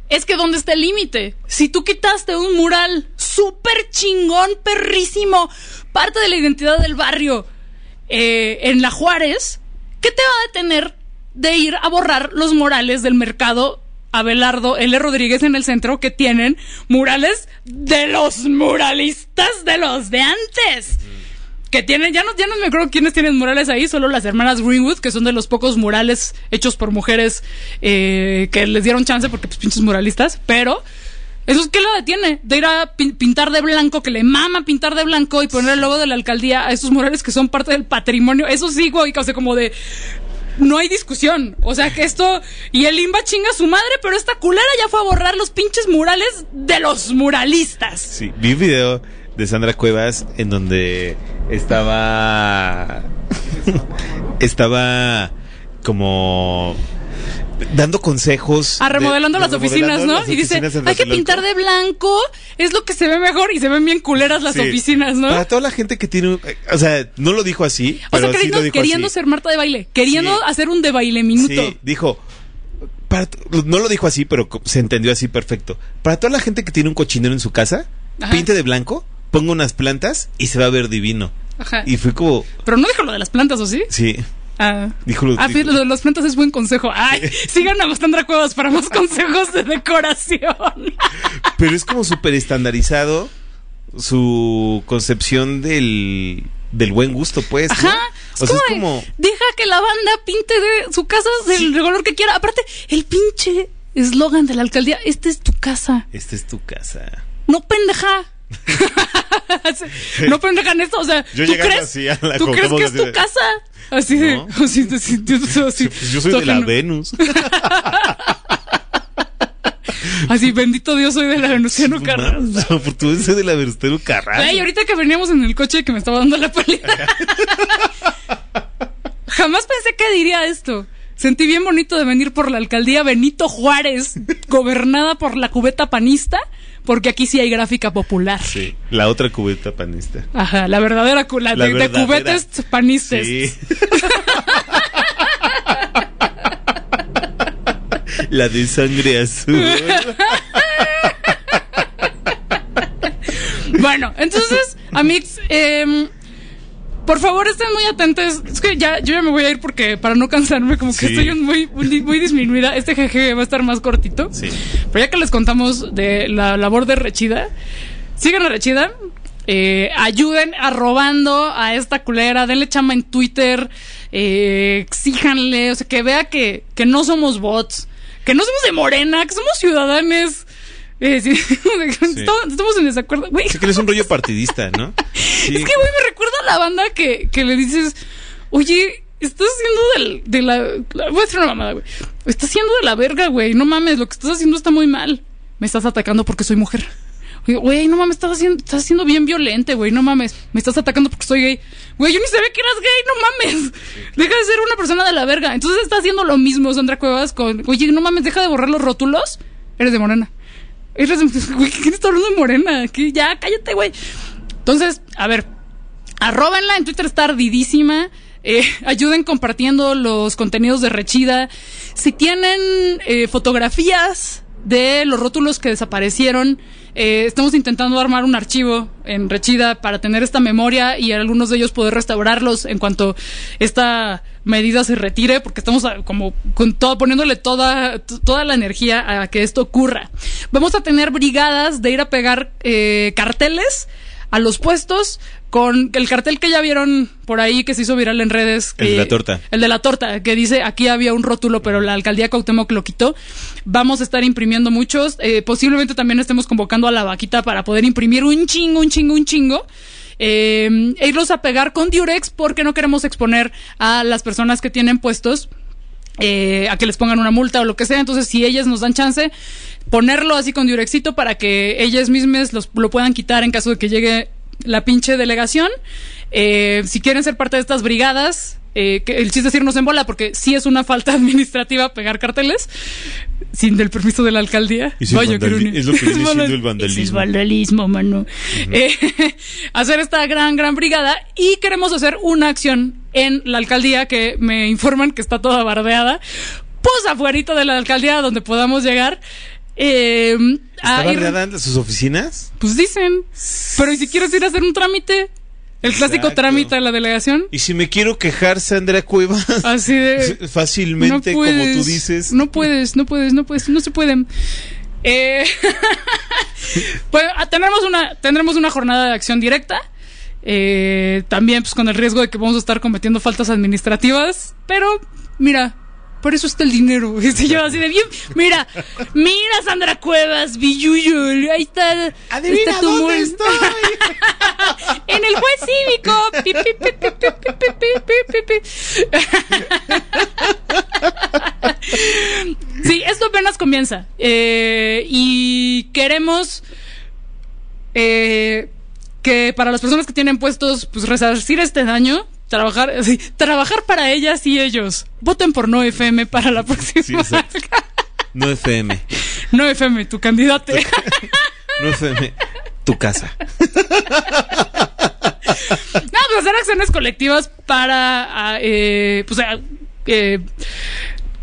es que ¿dónde está el límite? Si tú quitaste un mural súper chingón, perrísimo, parte de la identidad del barrio eh, en la Juárez, ¿qué te va a detener de ir a borrar los murales del mercado Abelardo L. Rodríguez en el centro que tienen murales de los muralistas de los de antes? que tienen, ya no, ya no me acuerdo quiénes tienen murales ahí, solo las hermanas Greenwood, que son de los pocos murales hechos por mujeres eh, que les dieron chance porque pues pinches muralistas, pero eso es que lo detiene, de ir a pin- pintar de blanco, que le mama pintar de blanco y poner el logo de la alcaldía a esos murales que son parte del patrimonio, eso sí, güey, sea, como de... No hay discusión. O sea que esto. Y el Imba chinga a su madre, pero esta culera ya fue a borrar los pinches murales de los muralistas. Sí, vi un video de Sandra Cuevas en donde estaba. estaba como. Dando consejos. Ah, remodelando de- las oficinas, ¿no? las Y dice, oficinas hay que Tlatelolco". pintar de blanco, es lo que se ve mejor y se ven bien culeras las Sí. oficinas, ¿no? Para toda la gente que tiene. un- O sea, no lo dijo así. o pero sea, sí queriendo, lo dijo queriendo así. ser Marta de baile, queriendo Sí. hacer un de baile minuto. Sí, dijo. para no lo dijo así, pero se entendió así perfecto. Para toda la gente que tiene un cochinero en su casa, Ajá. pinte de blanco, ponga unas plantas y se va a ver divino. Ajá. Y fue como. Pero no dijo lo de las plantas, ¿o sí? Sí. Ah, Dijo lo- ah dijo- sí, lo de las plantas es buen consejo. Ay, sigan a Sandra Cuevas para más consejos de decoración. Pero es como súper estandarizado su concepción del, del buen gusto, pues. ¿no? Ajá. O sea, es como. Deja que la banda pinte de su casa del color que quiera. Aparte, el pinche eslogan de la alcaldía, esta es tu casa. Esta es tu casa. No pendeja. no pendeja en esto, o sea, Yo ¿tú crees, así a la ¿tú crees que es tu de- casa? Así de, No. así así yo soy de la. Venus. Así, bendito Dios, soy de la Venustiano Carranza. Por tu soy de la Venustiano Carranza. Ay, ahorita que veníamos en el coche que me estaba dando la pálida. Jamás pensé que diría esto. Sentí bien bonito de venir por la alcaldía Benito Juárez, gobernada por la cubeta panista, porque aquí sí hay gráfica popular. Sí, la otra cubeta panista. Ajá, la verdadera la La de, cubetes panistas. Sí. la de sangre azul. Bueno, entonces, Amix, em, por favor estén muy atentos. Es que ya, yo ya me voy a ir porque para no cansarme, como que Sí. estoy muy, muy, muy disminuida. Este jeje va a estar más cortito. Sí. Pero ya que les contamos de la labor de Rechida, sigan a Rechida. eh, ayuden arrobando a esta culera, denle chama en Twitter, eh, exíjanle, o sea, que vea que, que no somos bots, que no somos de Morena, que somos ciudadanos. Sí, estamos, en desacuerdo. Güey, Sí que eres un rollo partidista, ¿no? Sí. es que, güey, me recuerda a la banda que, que le dices, oye, estás haciendo del, de la, la- Voy a hacer una mamada, güey. Estás haciendo de la verga, güey. No mames, lo que estás haciendo está muy mal. Me estás atacando porque soy mujer. Güey, no mames, estás haciendo, estás siendo bien violente, güey. No mames, me estás atacando porque soy gay. Güey, yo ni sabía que eras gay, no mames. Deja de ser una persona de la verga. Entonces está haciendo lo mismo Sandra Cuevas con, oye, no mames, deja de borrar los rótulos. Eres de morena. De, güey, ¿quién está hablando de morena? Ya, cállate, güey. Entonces, a ver, arróbenla, en Twitter está ardidísima. Eh, ayuden compartiendo los contenidos de Rechida. Si tienen eh, fotografías de los rótulos que desaparecieron, eh, estamos intentando armar un archivo en Rechida para tener esta memoria y algunos de ellos poder restaurarlos en cuanto esta medida se retire, porque estamos ah, como con todo, poniéndole toda, toda la energía a que esto ocurra. Vamos a tener brigadas de ir a pegar eh, carteles a los puestos con el cartel que ya vieron por ahí que se hizo viral en redes. El de la torta. El de la torta, que dice aquí había un rótulo, pero la alcaldía Cuauhtémoc lo quitó. Vamos a estar imprimiendo muchos. eh, posiblemente también estemos convocando a la vaquita para poder imprimir un chingo, un chingo, un chingo. Eh, e irlos a pegar con Durex porque no queremos exponer a las personas que tienen puestos eh, a que les pongan una multa o lo que sea. Entonces, si ellas nos dan chance, ponerlo así con diurexito para que ellas mismas los, lo puedan quitar en caso de que llegue la pinche delegación. Eh, si quieren ser parte de estas brigadas, eh, que el chiste es irnos en bola, porque sí es una falta administrativa pegar carteles sin del permiso de la alcaldía. Es el Vaya, es lo que viene siendo vandal- el vandalismo. Es vandalismo, mano. Eh, hacer esta gran, gran brigada y queremos hacer una acción en la alcaldía que me informan que está toda bardeada. Pues afuerita de la alcaldía donde podamos llegar. eh, a ¿Está ir- sus oficinas? Pues dicen. Pero ¿y si quieres ir a hacer un trámite? El clásico Exacto. trámite a la delegación. Y si me quiero quejar, Sandra Cuevas, Así de. fácilmente, como tú dices. No puedes, no puedes, no puedes, no se pueden. Eh, pues ah, tendremos una, tendremos una jornada de acción directa. Eh, también pues con el riesgo de que vamos a estar cometiendo faltas administrativas, pero mira, por eso está el dinero. Este yo así de bien. Mira, mira Sandra Cuevas, Biyuyul, ahí está. Adivina está dónde estoy. en el juez cívico. Sí, esto apenas comienza. Eh, y queremos eh, que para las personas que tienen puestos, pues resarcir este daño. Trabajar, sí, trabajar para ellas y ellos. Voten por No FM para la próxima. Sí. No FM. no FM, tu candidato. No FM. Tu casa. No, pues hacer acciones colectivas para ah, eh, pues, eh,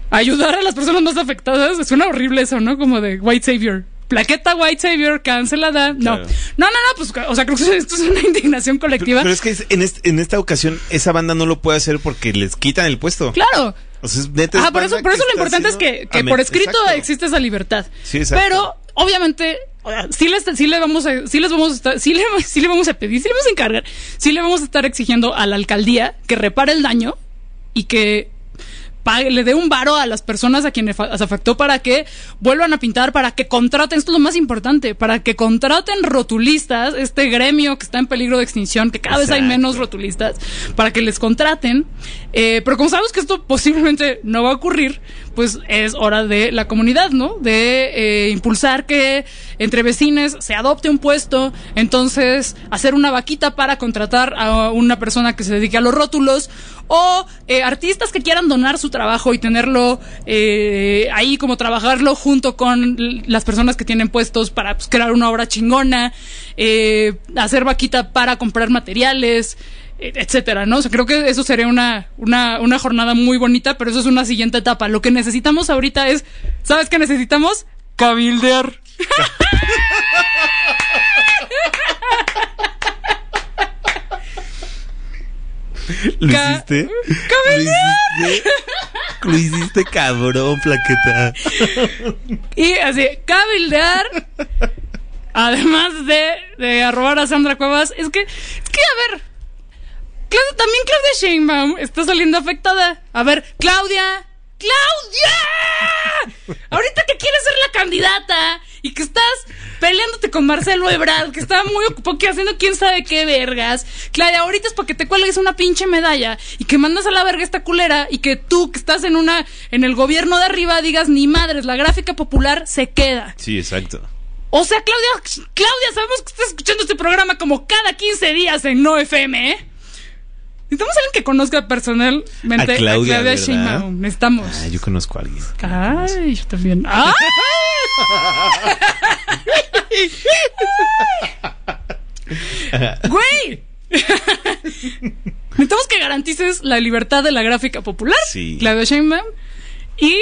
ayudar a las personas más afectadas. Suena horrible eso, ¿no? Como de White Savior. Plaqueta White Savior cancelada. No. Claro. No, no, no, pues, o sea, creo que esto es una indignación colectiva. Pero es que en, este- en esta ocasión esa banda no lo puede hacer porque les quitan el puesto. Claro. O sea, es neta, Ah, por eso, por eso lo importante es que, por escrito Exacto. existe esa libertad. Sí, exacto. Pero, obviamente, sí les, sí le vamos a, sí les vamos a estar, sí le, sí le vamos a pedir, sí le vamos a encargar, sí le vamos a estar exigiendo a la alcaldía que repare el daño y que pague, le dé un varo a las personas a quienes se afectó para que vuelvan a pintar, para que contraten, esto es lo más importante, para que contraten rotulistas, este gremio que está en peligro de extinción, que cada vez hay menos rotulistas, para que les contraten. Eh, pero como sabemos que esto posiblemente no va a ocurrir, pues es hora de la comunidad, ¿no? De eh, impulsar que entre vecines se adopte un puesto, entonces hacer una vaquita para contratar a una persona que se dedique a los rótulos o eh, artistas que quieran donar su trabajo y tenerlo eh, ahí como trabajarlo junto con las personas que tienen puestos para pues, crear una obra chingona, eh, hacer vaquita para comprar materiales etcétera, ¿no? O sea, creo que eso sería una, una, una jornada muy bonita, pero eso es una siguiente etapa. Lo que necesitamos ahorita es, ¿sabes qué necesitamos? Cabildear. ¿Lo hiciste? ¿Lo hiciste? Lo hiciste cabrón, plaqueta. Y así, cabildear. Además de, de arrobar a Sandra Cuevas, es que, es que, a ver, Claudia, también Claudia Sheinbaum está saliendo afectada. A ver, Claudia, ¡Claudia! Ahorita que quieres ser la candidata y que estás peleándote con Marcelo Ebrard, que está muy ocupado que haciendo quién sabe qué vergas. Claudia, ahorita es para que te cuelgues una pinche medalla y que mandas a la verga esta culera y que tú que estás en una en el gobierno de arriba digas ni madres, la gráfica popular se queda. Sí, exacto. O sea, Claudia, Claudia, sabemos que estás escuchando este programa como cada 15 días en No FM, ¿eh? Necesitamos a alguien que conozca personalmente A Claudia. Sheinbaum. Necesitamos. Ah, yo conozco a alguien. Ay, yo también. ¡Ay! ¡Güey! Necesitamos que garantices la libertad de la gráfica popular, Sí. Claudia Sheinbaum, y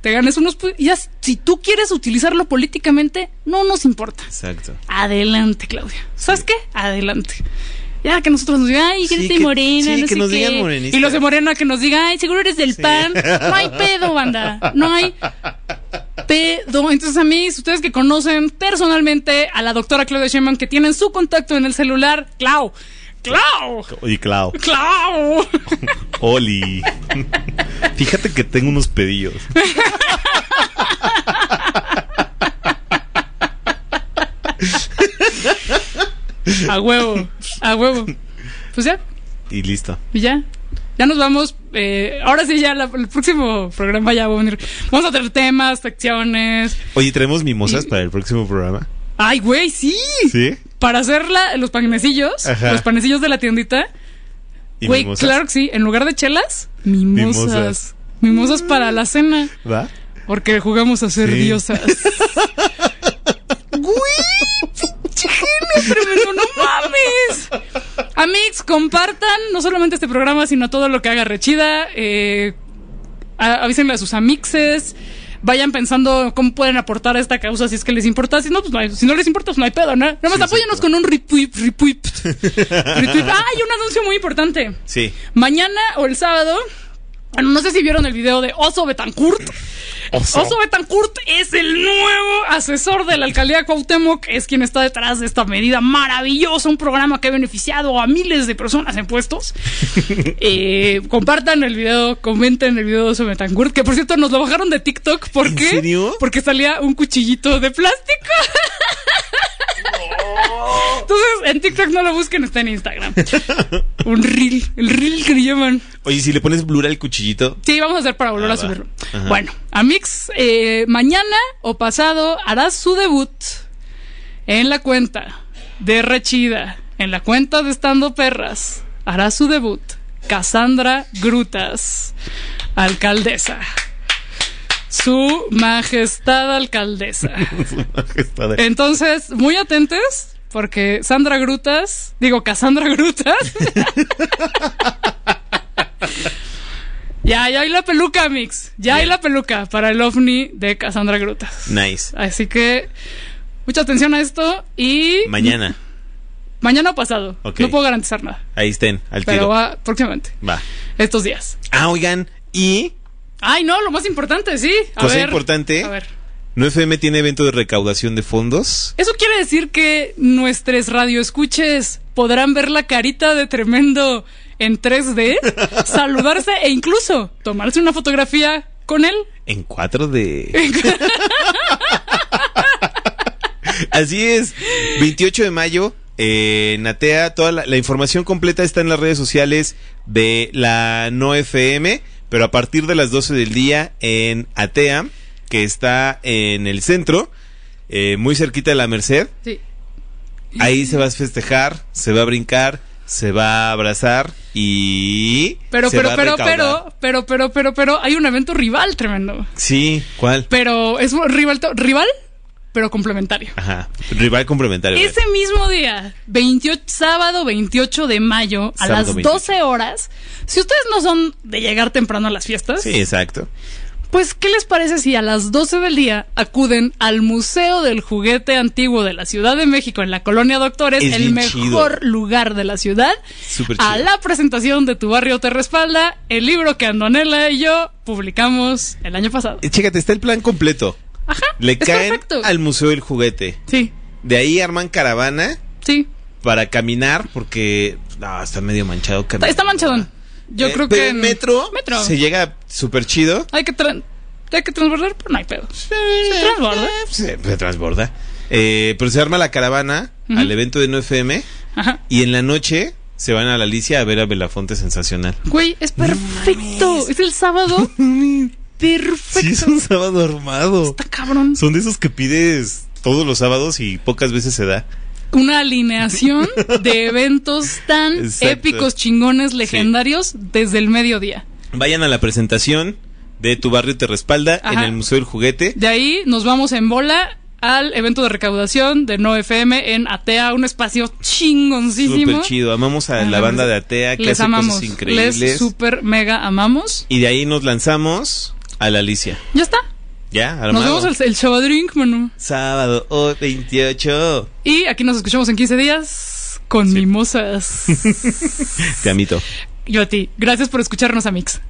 te ganes unos... ya, si tú quieres utilizarlo políticamente, no nos importa. Exacto. Adelante, Claudia. ¿Sabes qué? Adelante. Ya que nosotros nos digan, ay, Sí, eres de que- morena, sí, no que sé nos qué. digan morenistas. Y los de morena que nos digan, ay, seguro eres del pan. No hay pedo, banda. No hay pedo. Entonces, a mí, ustedes que conocen personalmente a la doctora Claudia Sheinbaum, que tienen su contacto en el celular, Clau. ¡Clau! Oye, Clau. ¡Clau! Oli. Fíjate que tengo unos pedillos. A huevo, a huevo. Pues ya, Y listo. Y ya. Ya nos vamos. eh, ahora sí, ya la- el próximo programa ya va a venir. Vamos a tener temas, secciones. Oye, ¿traemos mimosas para el próximo programa? Ay, güey, sí. ¿Sí? Para hacer la- los panecillos, Ajá. los panecillos de la tiendita. ¿Y Güey, claro que sí. En lugar de chelas, mimosas. Mimosas. Mimosas para la cena. ¿Va? Porque jugamos a ser Sí. diosas. Güey, tremendo, no mames. Amigos, compartan no solamente este programa, sino todo lo que haga Rechida. Eh, a- avísenle a sus amixes, vayan pensando cómo pueden aportar a esta causa si es que les importa. Si no, pues no, hay- si no les importa, pues no hay pedo, ¿no? Nada más Sí, apóyenos exacto. con un retweet, retweet. retweet. Ah, hay un anuncio muy importante. Sí. Mañana o el sábado, bueno, no sé si vieron el video de Oso Betancourt. Oso. Betancourt es el nuevo asesor de la alcaldía Cuauhtémoc, es quien está detrás de esta medida maravillosa, un programa que ha beneficiado a miles de personas en puestos. Eh, compartan el video, comenten el video de Oso Betancourt, que por cierto nos lo bajaron de TikTok. ¿Por ¿En serio? Porque salía un cuchillito de plástico. Entonces, en TikTok no lo busquen, está en Instagram. Un reel, el reel que le llaman. Oye, si le pones blur al cuchillito. Sí, vamos a hacer para volver Ah, a subirlo. Ajá. Bueno, Amix, eh, mañana o pasado hará su debut en la cuenta de Rechida, en la cuenta de Estando Perras. Hará su debut Cassandra Grutas, alcaldesa. Su majestad alcaldesa. Está de- Entonces, muy atentos, porque Sandra Grutas, digo Cassandra Grutas. ya, ya hay la peluca, Mix. Ya hay la peluca para el ovni de Cassandra Grutas. Nice. Así que, mucha atención a esto y Mañana. mañana o pasado. No puedo garantizar nada, Ahí estén, al pero tiro. va próximamente, Va. estos días. Ah, oigan, y Ay, no, lo más importante, sí. A Cosa ver, importante. A ver. 9FM tiene evento de recaudación de fondos. Eso quiere decir que nuestros radioescuches podrán ver la carita de tremendo en 3D, saludarse e incluso tomarse una fotografía con él. En 4D. Así es. 28 de mayo. eh, en Atea, toda la, la información completa está en las redes sociales de la No FM, pero a partir de las 12 del día en Atea, que está en el centro, eh, muy cerquita de la Merced. Sí. Ahí se va a festejar, se va a brincar, se va a abrazar y Pero, se pero, va pero, pero, pero, pero, pero, pero, hay un evento rival tremendo. Sí, ¿cuál? Pero es un rival, rival, pero complementario. Ajá, rival complementario. Ese mismo día, 28, sábado 28 de mayo, a Sábado las 28. 12 horas, si ustedes no son de llegar temprano a las fiestas, Sí, exacto. Pues, ¿qué les parece si a las 12 del día acuden al Museo del Juguete Antiguo de la Ciudad de México en la Colonia Doctores, Es el mejor chido. lugar de la ciudad, Súper a chido. la presentación de Tu Barrio Te Respalda, el libro que Andonela y yo publicamos el año pasado? Eh, Chécate, está el plan completo. Ajá, Le caen perfecto. al Museo del Juguete. Sí, De ahí arman caravana sí, para caminar porque no, está medio manchado está manchadón. Yo Eh, creo pero que... en metro, Metro. se llega súper chido. Hay que, tra- hay que transbordar, pero no hay pedo. Se transborda. Se, se transborda. Eh, pero se arma la caravana al evento de 9FM Ajá. y en la noche se van a la Alicia a ver a Belafonte Sensacional. Güey, es perfecto. Es el sábado. Perfecto. Sí, es un sábado armado. Está cabrón. Son de esos que pides todos los sábados y pocas veces se da. Una alineación de eventos tan Exacto. épicos, chingones, legendarios desde el mediodía. Vayan a la presentación de Tu Barrio Te Respalda en el Museo del Juguete. De ahí nos vamos en bola al evento de recaudación de No FM en Atea, un espacio chingoncísimo. Súper chido. Amamos a la banda de Atea que Les hace amamos. cosas increíbles. Les super mega amamos. Y de ahí nos lanzamos a la Alicia. Ya está. ¿Ya? Nos Armado. vemos el, el Chavadrink, mano. Sábado oh, 28. Y aquí nos escuchamos en 15 días con mimosas. Te amito. Yo a ti. Gracias por escucharnos, Amix.